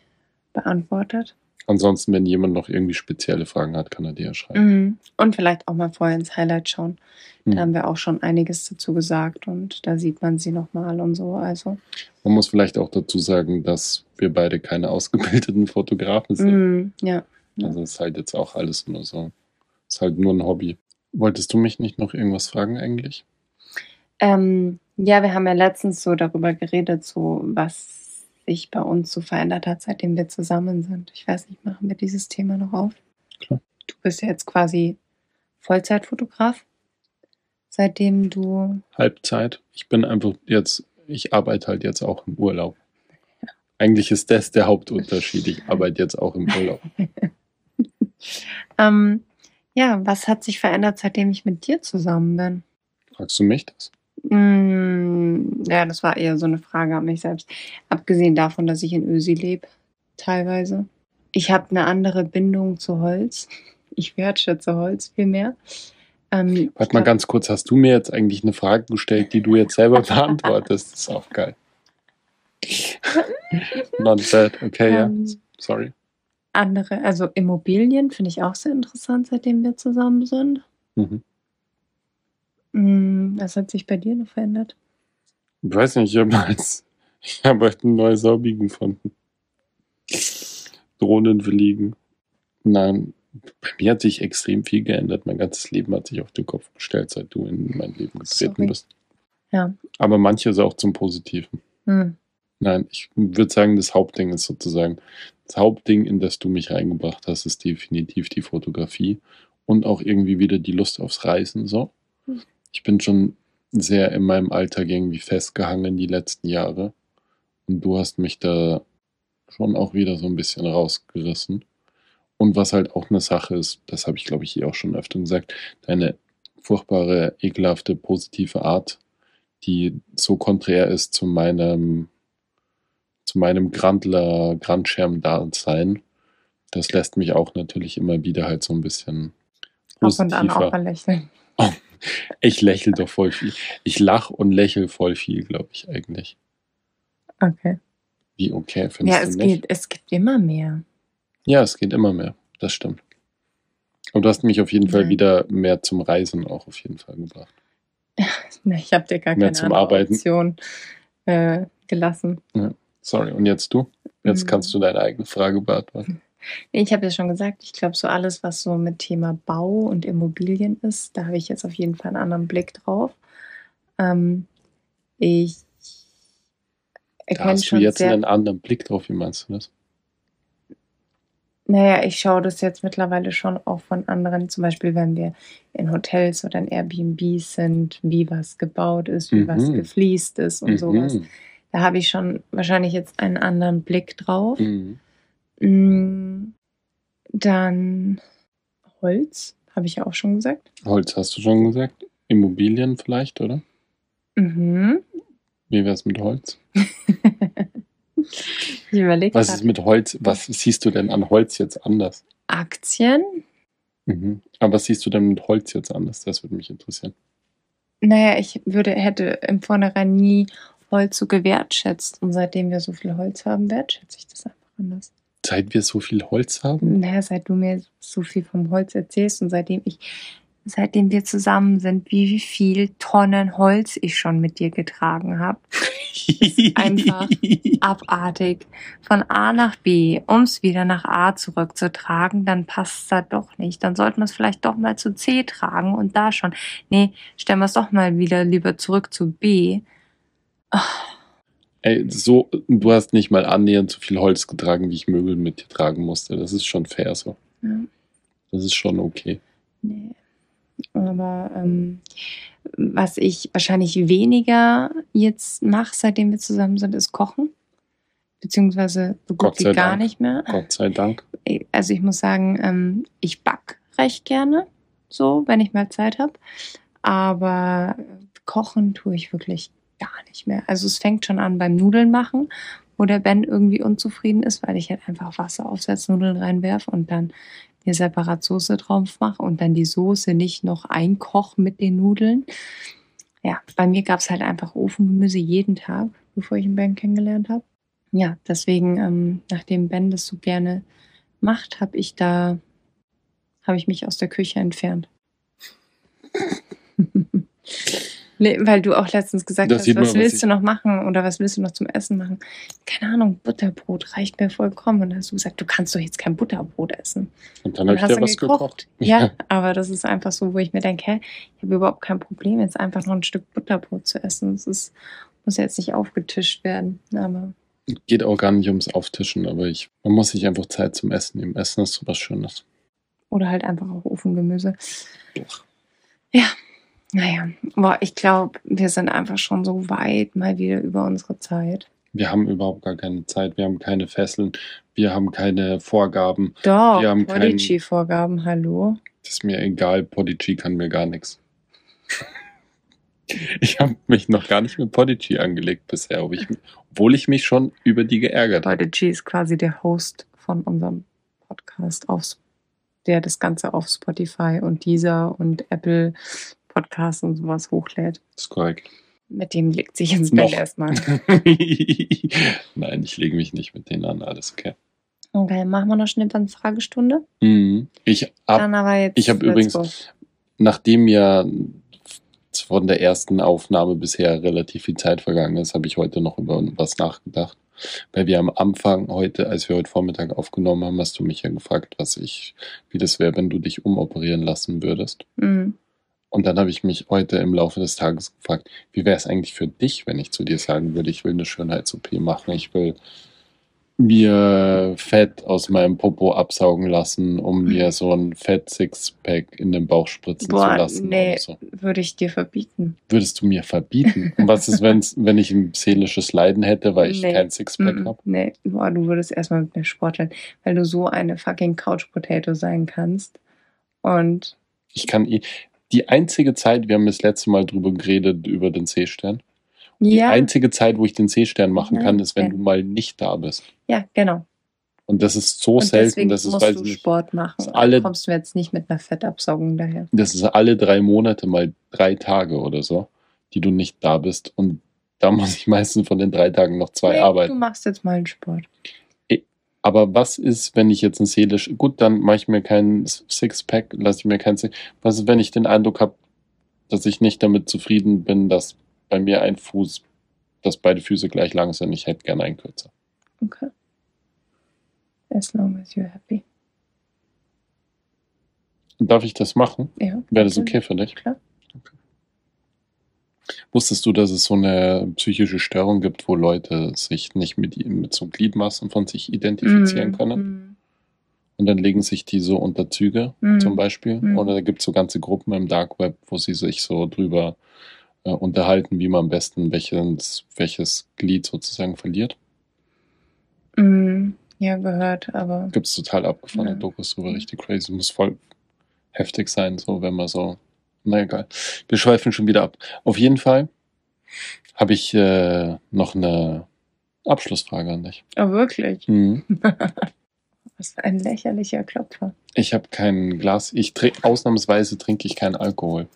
S2: beantwortet.
S3: Ansonsten, wenn jemand noch irgendwie spezielle Fragen hat, kann er dir ja schreiben.
S2: Mhm. Und vielleicht auch mal vorher ins Highlight schauen.
S3: Mhm.
S2: Da haben wir auch schon einiges dazu gesagt und da sieht man sie nochmal und so. Also,
S3: Man muss vielleicht auch dazu sagen, dass wir beide keine [laughs] ausgebildeten Fotografen sind.
S2: mhm. ja.
S3: Also ist halt jetzt auch alles nur so. Ist halt nur ein Hobby. Wolltest du mich nicht noch irgendwas fragen eigentlich?
S2: Ähm, ja, wir haben ja letztens so darüber geredet, so was sich bei uns so verändert hat, seitdem wir zusammen sind. Ich weiß nicht, machen wir dieses Thema noch auf?
S3: Klar.
S2: Du bist ja jetzt quasi Vollzeitfotograf, seitdem du.
S3: Halbzeit. Ich bin einfach jetzt, ich arbeite halt jetzt auch im Urlaub. Eigentlich ist das der Hauptunterschied. Ich arbeite jetzt auch im Urlaub. [laughs]
S2: Ähm, ja, was hat sich verändert, seitdem ich mit dir zusammen bin?
S3: Fragst du mich das?
S2: Mm, ja, das war eher so eine Frage an mich selbst. Abgesehen davon, dass ich in Ösi lebe, teilweise. Ich habe eine andere Bindung zu Holz. Ich wertschätze Holz viel mehr. Ähm,
S3: Warte mal
S2: glaub-
S3: ganz kurz, hast du mir jetzt eigentlich eine Frage gestellt, die du jetzt selber [laughs] beantwortest? Das ist auch geil. [laughs] Not bad. Okay, ja.
S2: Ähm,
S3: Sorry.
S2: Andere, also Immobilien finde ich auch sehr interessant, seitdem wir zusammen sind.
S3: Mhm.
S2: Mm, was hat sich bei dir noch verändert?
S3: Ich weiß nicht, ich habe als, ich habe halt ein neues Hobby gefunden. Drohnen fliegen. Nein, bei mir hat sich extrem viel geändert. Mein ganzes Leben hat sich auf den Kopf gestellt, seit du in mein Leben getreten
S2: Sorry.
S3: bist.
S2: Ja.
S3: Aber manches auch zum Positiven.
S2: Hm.
S3: Nein, ich würde sagen, das Hauptding ist sozusagen, das Hauptding, in das du mich reingebracht hast, ist definitiv die Fotografie und auch irgendwie wieder die Lust aufs Reisen. So.
S2: Hm.
S3: Ich bin schon sehr in meinem Alltag irgendwie festgehangen die letzten Jahre. Und du hast mich da schon auch wieder so ein bisschen rausgerissen. Und was halt auch eine Sache ist, das habe ich glaube ich hier auch schon öfter gesagt, deine furchtbare, ekelhafte, positive Art, die so konträr ist zu meinem zu meinem Grandler, Grandschirm-Dasein. Das lässt mich auch natürlich immer wieder halt so ein bisschen
S2: Ab und an auch
S3: positiver.
S2: mal lächeln. [laughs]
S3: Ich lächle doch voll viel. Ich lache und lächle voll viel, glaube ich eigentlich.
S2: Okay.
S3: Wie okay, findest
S2: Ja,
S3: du
S2: es
S3: nicht?
S2: geht, es gibt immer mehr.
S3: Ja, es geht immer mehr. Das stimmt. Und du hast mich auf jeden Fall
S2: Nein.
S3: wieder mehr zum Reisen auch auf jeden Fall gebracht. [laughs]
S2: Na, Ich habe dir gar
S3: Mehr
S2: keine
S3: zum Arbeiten.
S2: Option äh, gelassen.
S3: Sorry, und jetzt du? Jetzt
S2: Mhm.
S3: kannst du deine eigene Frage beantworten.
S2: Ich habe ja schon gesagt, ich glaube, so alles, was so mit Thema Bau und Immobilien ist, da habe ich jetzt auf jeden Fall einen anderen Blick drauf. Ähm, ich
S3: Da
S2: erkenne
S3: hast du
S2: schon
S3: jetzt
S2: sehr,
S3: einen anderen Blick drauf. Wie meinst du das?
S2: naja, ich schaue das jetzt mittlerweile schon auch von anderen, zum Beispiel, wenn wir in Hotels oder in Airbnbs sind, wie was gebaut ist, wie was
S3: Mhm.
S2: gefliest ist und sowas. Da habe ich schon wahrscheinlich jetzt einen anderen Blick drauf.
S3: Mhm.
S2: Mm, Dann Holz, habe ich ja auch schon gesagt.
S3: Holz hast du schon gesagt. Immobilien vielleicht, oder?
S2: Mhm.
S3: Wie wär's mit Holz? [laughs]
S2: ich überlege
S3: Was ist mit Holz? Was siehst du denn an Holz jetzt anders?
S2: Aktien.
S3: Mhm. Aber was siehst du denn mit Holz jetzt anders? Das würde mich interessieren.
S2: Naja, ich würde, hätte im Vornherein nie Holz so gewertschätzt. Und seitdem wir so viel Holz haben, wertschätze ich das einfach anders.
S3: Seit wir so viel Holz haben?
S2: Naja, seit du mir so viel vom Holz erzählst und seitdem ich, seitdem wir zusammen sind, wie viel Tonnen Holz ich schon mit dir getragen habe. [laughs] einfach abartig. Von A nach B, um es wieder nach A zurückzutragen, dann passt es da doch nicht. Dann sollten wir es vielleicht doch mal zu C tragen und da schon. Nee, stellen wir es doch mal wieder lieber zurück zu B.
S3: Ey, so, du hast nicht mal annähernd so viel Holz getragen, wie ich Möbel mit dir tragen musste. Das ist schon fair so.
S2: Ja.
S3: Das ist schon okay.
S2: Nee. Aber ähm, was ich wahrscheinlich weniger jetzt mache, seitdem wir zusammen sind, ist Kochen. Beziehungsweise so gut wie gar
S3: Dank.
S2: nicht mehr.
S3: Gott sei Dank.
S2: Also ich muss sagen, ähm, ich back recht gerne, so, wenn ich mal Zeit habe. Aber kochen tue ich wirklich gar nicht mehr. Also es fängt schon an beim Nudeln machen, wo der Ben irgendwie unzufrieden ist, weil ich halt einfach Wasser auf Salznudeln reinwerfe und dann mir separat Soße drauf mache und dann die Soße nicht noch einkoche mit den Nudeln. Ja, bei mir gab es halt einfach Ofengemüse jeden Tag, bevor ich den Ben kennengelernt habe. Ja, deswegen, ähm, nachdem Ben das so gerne macht, habe ich da, habe ich mich aus der Küche entfernt. [laughs] nee, weil du auch letztens gesagt
S3: Das
S2: hast, was
S3: was
S2: willst
S3: ich-
S2: du noch machen oder was willst du noch zum Essen machen? Keine Ahnung, Butterbrot reicht mir vollkommen. Und dann hast du gesagt, du kannst doch jetzt kein Butterbrot essen.
S3: Und dann habe ich
S2: dann
S3: was gekocht.
S2: Ja, aber das ist einfach so, wo ich mir denke, hä, ich habe überhaupt kein Problem, jetzt einfach noch ein Stück Butterbrot zu essen. Das ist, muss jetzt nicht aufgetischt werden. Aber
S3: Geht auch gar nicht ums Auftischen, aber ich, man muss sich einfach Zeit zum Essen nehmen. Essen ist so was Schönes.
S2: Oder halt einfach auch Ofengemüse. Ja, naja. Boah, ich glaube, wir sind einfach schon so weit mal wieder über unsere Zeit.
S3: Wir haben überhaupt gar keine Zeit, wir haben keine Fesseln, wir haben keine Vorgaben.
S2: Doch,
S3: Wir haben kein-
S2: Podigy-Vorgaben, hallo.
S3: Das ist mir egal, Podigy kann mir gar nichts. [laughs] Ich habe mich noch gar nicht mit Podigy angelegt bisher, obwohl ich mich schon über die geärgert habe.
S2: Podigy ist quasi der Host von unserem Podcast, auf, der das Ganze auf Spotify und Deezer und Apple Podcasts und sowas hochlädt.
S3: Das ist korrekt.
S2: Mit dem legt sich ins Bett erstmal. [laughs]
S3: Nein, ich lege mich nicht mit denen an, alles okay.
S2: Okay, machen wir noch schnell eine Fragestunde.
S3: Mhm. Ich hab,
S2: Dann aber jetzt.
S3: ich hab übrigens- nachdem ja von der ersten Aufnahme bisher relativ viel Zeit vergangen ist, habe ich heute noch über was nachgedacht. Weil wir am Anfang heute, als wir heute Vormittag aufgenommen haben, hast du mich ja gefragt, was ich, wie das wäre, wenn du dich umoperieren lassen würdest.
S2: Mhm.
S3: Und dann habe ich mich heute im Laufe des Tages gefragt, wie wäre es eigentlich für dich, wenn ich zu dir sagen würde, ich will eine Schönheits-OP machen, ich will mir Fett aus meinem Popo absaugen lassen, um mir so ein Fett-Sixpack in den Bauch spritzen zu
S2: Boah,
S3: lassen
S2: nee,
S3: so.
S2: würde ich dir verbieten.
S3: Würdest du mir verbieten? Und was ist, wenn's, wenn ich ein seelisches Leiden hätte, weil ich
S2: Nee.
S3: kein Sixpack
S2: Mhm.
S3: habe?
S2: Nee, boah, du würdest erstmal mit mir sporteln, weil du so eine fucking Couch Potato sein kannst. Und
S3: Ich kann eh, die einzige Zeit, wir haben das letzte Mal drüber geredet, über den. Die
S2: ja,
S3: einzige Zeit, wo ich den Seestern machen
S2: Ja,
S3: kann, ist, wenn
S2: ja.
S3: du mal nicht da bist.
S2: ja, genau.
S3: Und das ist so
S2: Und
S3: selten,
S2: deswegen
S3: das ist,
S2: musst
S3: weiß
S2: du Sport machen.
S3: Alle-
S2: kommst du jetzt nicht mit einer Fettabsaugung daher.
S3: das ist alle drei Monate mal drei Tage oder so, die du nicht da bist. Und da [laughs] muss ich meistens von den drei Tagen noch zwei
S2: Nee, Du
S3: arbeiten.
S2: machst jetzt mal einen Sport.
S3: Aber was ist, wenn ich jetzt ein seelisch, gut, dann mache ich mir keinen Sixpack, lasse ich mir keinen Six. Was ist, wenn ich den Eindruck habe, dass ich nicht damit zufrieden bin, dass bei mir ein Fuß, dass beide Füße gleich lang sind? Ich hätte gerne einen kürzer.
S2: Okay. As long as you're happy.
S3: Darf ich das machen?
S2: Ja.
S3: Wäre das okay für dich?
S2: Klar.
S3: Wusstest du, dass es so eine psychische Störung gibt, wo Leute sich nicht mit, mit so Gliedmaßen von sich identifizieren
S2: Mhm,
S3: können?
S2: mhm.
S3: Und dann legen sich die so unter Züge
S2: Mhm.
S3: zum Beispiel.
S2: Mhm.
S3: Oder da gibt es so ganze Gruppen im Dark Web, wo sie sich so drüber äh, unterhalten, wie man am besten welches, welches Glied sozusagen verliert.
S2: Mhm. Ja, gehört, aber
S3: Gibt es total abgefahrene
S2: Ja.
S3: Dokus drüber, richtig crazy. Muss voll heftig sein, so wenn man so. Na egal. Wir schweifen schon wieder ab. Auf jeden Fall habe ich äh, noch eine Abschlussfrage an dich.
S2: oh, wirklich.
S3: Mhm. [laughs]
S2: Was für ein lächerlicher Klopfer.
S3: Ich habe kein Glas. Ich trin- ausnahmsweise trinke ich keinen Alkohol.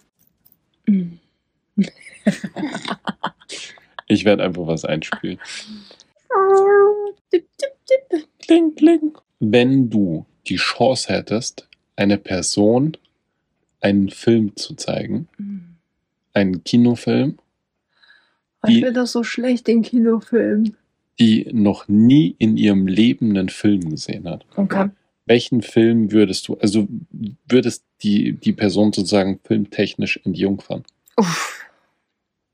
S2: Mhm. [laughs]
S3: Ich werde einfach was einspielen. [laughs] Kling, kling. Wenn du die Chance hättest, eine Person einen Film zu zeigen,
S2: Mhm.
S3: einen Kinofilm,
S2: Ich bin doch so schlecht in Kinofilmen.
S3: die noch nie in ihrem Leben einen Film gesehen hat,
S2: Okay.
S3: welchen Film würdest du, also würdest die, die Person sozusagen filmtechnisch entjungfern?
S2: Uff.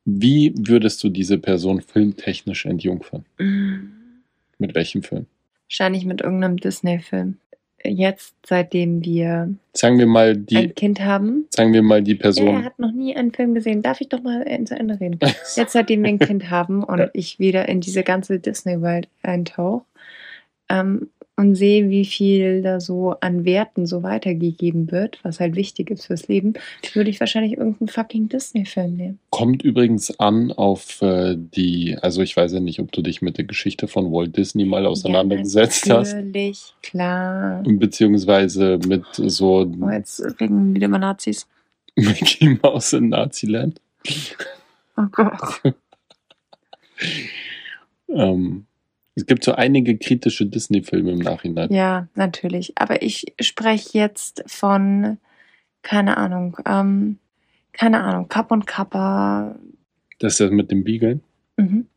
S3: Wie würdest du diese Person filmtechnisch entjungfern?
S2: Mhm.
S3: Mit welchem Film?
S2: Wahrscheinlich mit irgendeinem Disney-Film. Jetzt, seitdem wir
S3: Sagen wir mal die,
S2: ein Kind haben.
S3: sagen wir mal die
S2: Er
S3: Person.
S2: hat noch nie einen Film gesehen. Darf ich doch mal zu Ende reden? [laughs] Jetzt, seitdem wir ein Kind haben und ich wieder in diese ganze Disney-Welt eintauche ähm, und sehe, wie viel da so an Werten so weitergegeben wird, was halt wichtig ist fürs Leben, würde ich wahrscheinlich irgendeinen fucking Disney-Film nehmen.
S3: Kommt übrigens an auf äh, die, also ich weiß ja nicht, ob du dich mit der Geschichte von Walt Disney mal auseinandergesetzt
S2: ja,
S3: hast.
S2: Natürlich, klar.
S3: Beziehungsweise mit so
S2: Oh, jetzt wir wieder über Nazis. [laughs]
S3: Mickey Mouse in Naziland.
S2: Oh Gott. [laughs]
S3: Ähm, es gibt so einige kritische Disney-Filme im Nachhinein.
S2: Ja, natürlich. Aber ich spreche jetzt von, keine Ahnung, ähm, keine Ahnung, Kapp und Kappa.
S3: Das ist das mit dem Beagle.
S2: Mhm.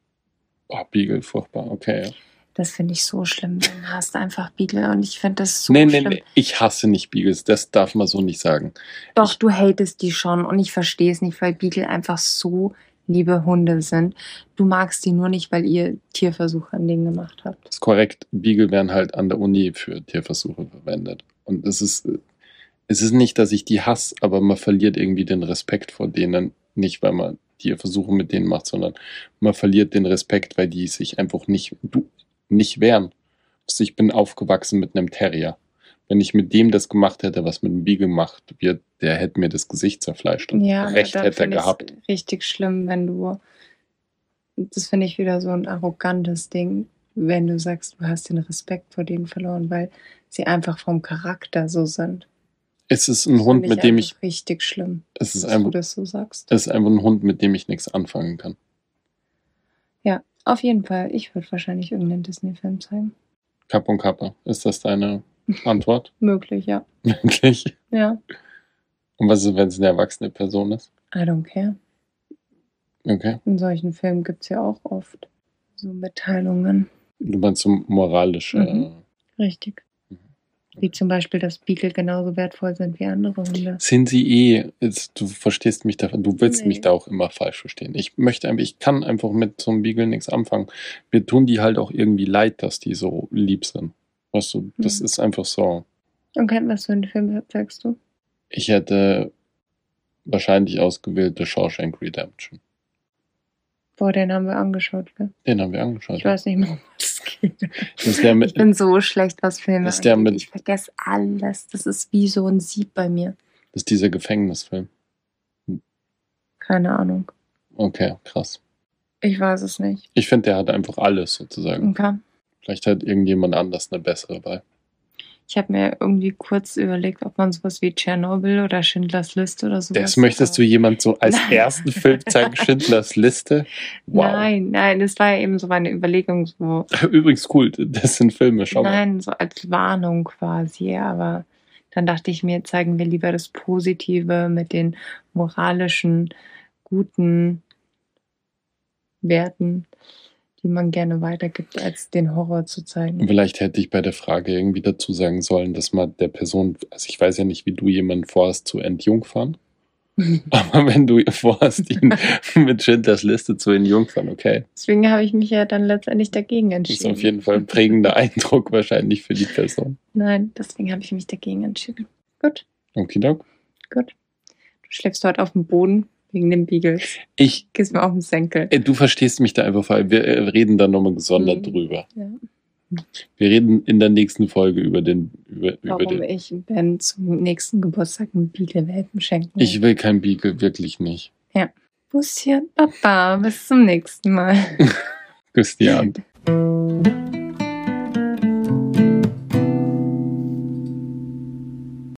S3: Oh, Beagle, furchtbar. Okay. Ja.
S2: Das finde ich so schlimm. Du hast einfach Beagle und ich finde das so
S3: nee, nee,
S2: schlimm.
S3: nee, ich hasse nicht Beagles. Das darf man so nicht sagen.
S2: Doch,
S3: Ich-
S2: du hatest die schon und ich verstehe es nicht, weil Beagle einfach so liebe Hunde sind. Du magst die nur nicht, weil ihr Tierversuche an denen gemacht habt.
S3: Das ist korrekt. Beagle werden halt an der Uni für Tierversuche verwendet. Und es ist, es ist nicht, dass ich die hasse, aber man verliert irgendwie den Respekt vor denen. Nicht, weil man Tierversuche mit denen macht, sondern man verliert den Respekt, weil die sich einfach nicht, du, nicht wehren. Also Ich bin aufgewachsen mit einem Terrier. Wenn ich mit dem das gemacht hätte, was mit einem Beagle gemacht wird, der hätte mir das Gesicht zerfleischt und
S2: Ja,
S3: recht
S2: da
S3: hätte er gehabt.
S2: Richtig schlimm, wenn du. Das finde ich wieder so ein arrogantes Ding, wenn du sagst, du hast den Respekt vor denen verloren, weil sie einfach vom Charakter so sind.
S3: Es ist ein
S2: Das
S3: Hund, mit dem ich,
S2: einfach Richtig schlimm,
S3: es ist
S2: dass du
S3: einfach,
S2: das so sagst.
S3: es ist einfach ein Hund, mit dem ich nichts anfangen kann.
S2: Ja, auf jeden Fall. Ich würde wahrscheinlich irgendeinen Disney-Film zeigen.
S3: Kapp und Kappa. Ist das deine Antwort? [laughs]
S2: Möglich, ja.
S3: Wirklich?
S2: Ja.
S3: Und was ist, wenn es eine erwachsene Person ist?
S2: I don't care.
S3: Okay.
S2: In solchen Filmen gibt es ja auch oft so Mitteilungen.
S3: Du meinst so moralische.
S2: Mhm. Richtig.
S3: Mhm.
S2: Wie zum Beispiel, dass Beagle genauso wertvoll sind wie andere Hunde.
S3: Sind sie eh, jetzt, du verstehst mich da, du willst
S2: Nee.
S3: mich da auch immer falsch verstehen. Ich möchte einfach, ich kann einfach mit so einem Beagle nichts anfangen. Mir tun die halt auch irgendwie leid, dass die so lieb sind. Weißt du, das
S2: Mhm.
S3: ist einfach so.
S2: Okay, was für einen Film sagst du?
S3: Ich hätte wahrscheinlich ausgewählt The Shawshank Redemption.
S2: Boah, den haben wir angeschaut, gell?
S3: Den haben wir angeschaut.
S2: Ich weiß nicht mehr, um was es geht.
S3: Das der
S2: Ich
S3: mit,
S2: bin so schlecht, was Filme
S3: Ist der mit-
S2: Ich vergesse alles. Das ist wie so ein Sieb bei mir.
S3: das ist dieser Gefängnisfilm.
S2: Keine Ahnung.
S3: Okay, krass.
S2: Ich weiß es nicht.
S3: Ich finde, der hat einfach alles sozusagen.
S2: Okay.
S3: Vielleicht hat irgendjemand anders eine bessere Wahl.
S2: Ich habe mir irgendwie kurz überlegt, ob man sowas wie Tschernobyl oder Schindlers Liste oder sowas.
S3: Das möchtest du jemand so als
S2: Nein.
S3: ersten Film zeigen, [laughs] Schindlers Liste? Wow.
S2: Nein, nein, das war ja eben so meine Überlegung, so [laughs]
S3: Übrigens cool, das sind Filme, schau mal.
S2: Nein, so als Warnung quasi, aber dann dachte ich mir, zeigen wir lieber das Positive mit den moralischen, guten Werten, die man gerne weitergibt, als den Horror zu zeigen.
S3: Vielleicht hätte ich bei der Frage irgendwie dazu sagen sollen, dass man der Person, also ich weiß ja nicht, wie du jemanden vorhast zu entjungfern, [laughs] aber wenn du vorhast, ihn [laughs] mit Schindlers Liste zu entjungfern, okay.
S2: Deswegen habe ich mich ja dann letztendlich dagegen
S3: Das ist
S2: entschieden.
S3: auf jeden Fall ein prägender [laughs] Eindruck wahrscheinlich für die Person.
S2: Nein, deswegen habe ich mich dagegen entschieden. Gut,
S3: Okidok.
S2: gut. Du schläfst heute auf dem Boden wegen den Beagles.
S3: Ich,
S2: Gehst mir auf den Senkel.
S3: äh, du verstehst mich da einfach, falsch. wir äh, reden da nochmal gesondert
S2: Mhm.
S3: drüber.
S2: Ja.
S3: Wir reden in der nächsten Folge über den, über, über
S2: Warum
S3: den.
S2: ich Ben zum nächsten Geburtstag einen Beagle-Welpen schenken
S3: Ich will kein Beagle, wirklich nicht.
S2: Busschen, Papa, bis zum nächsten Mal. [laughs]
S3: Hand. [laughs]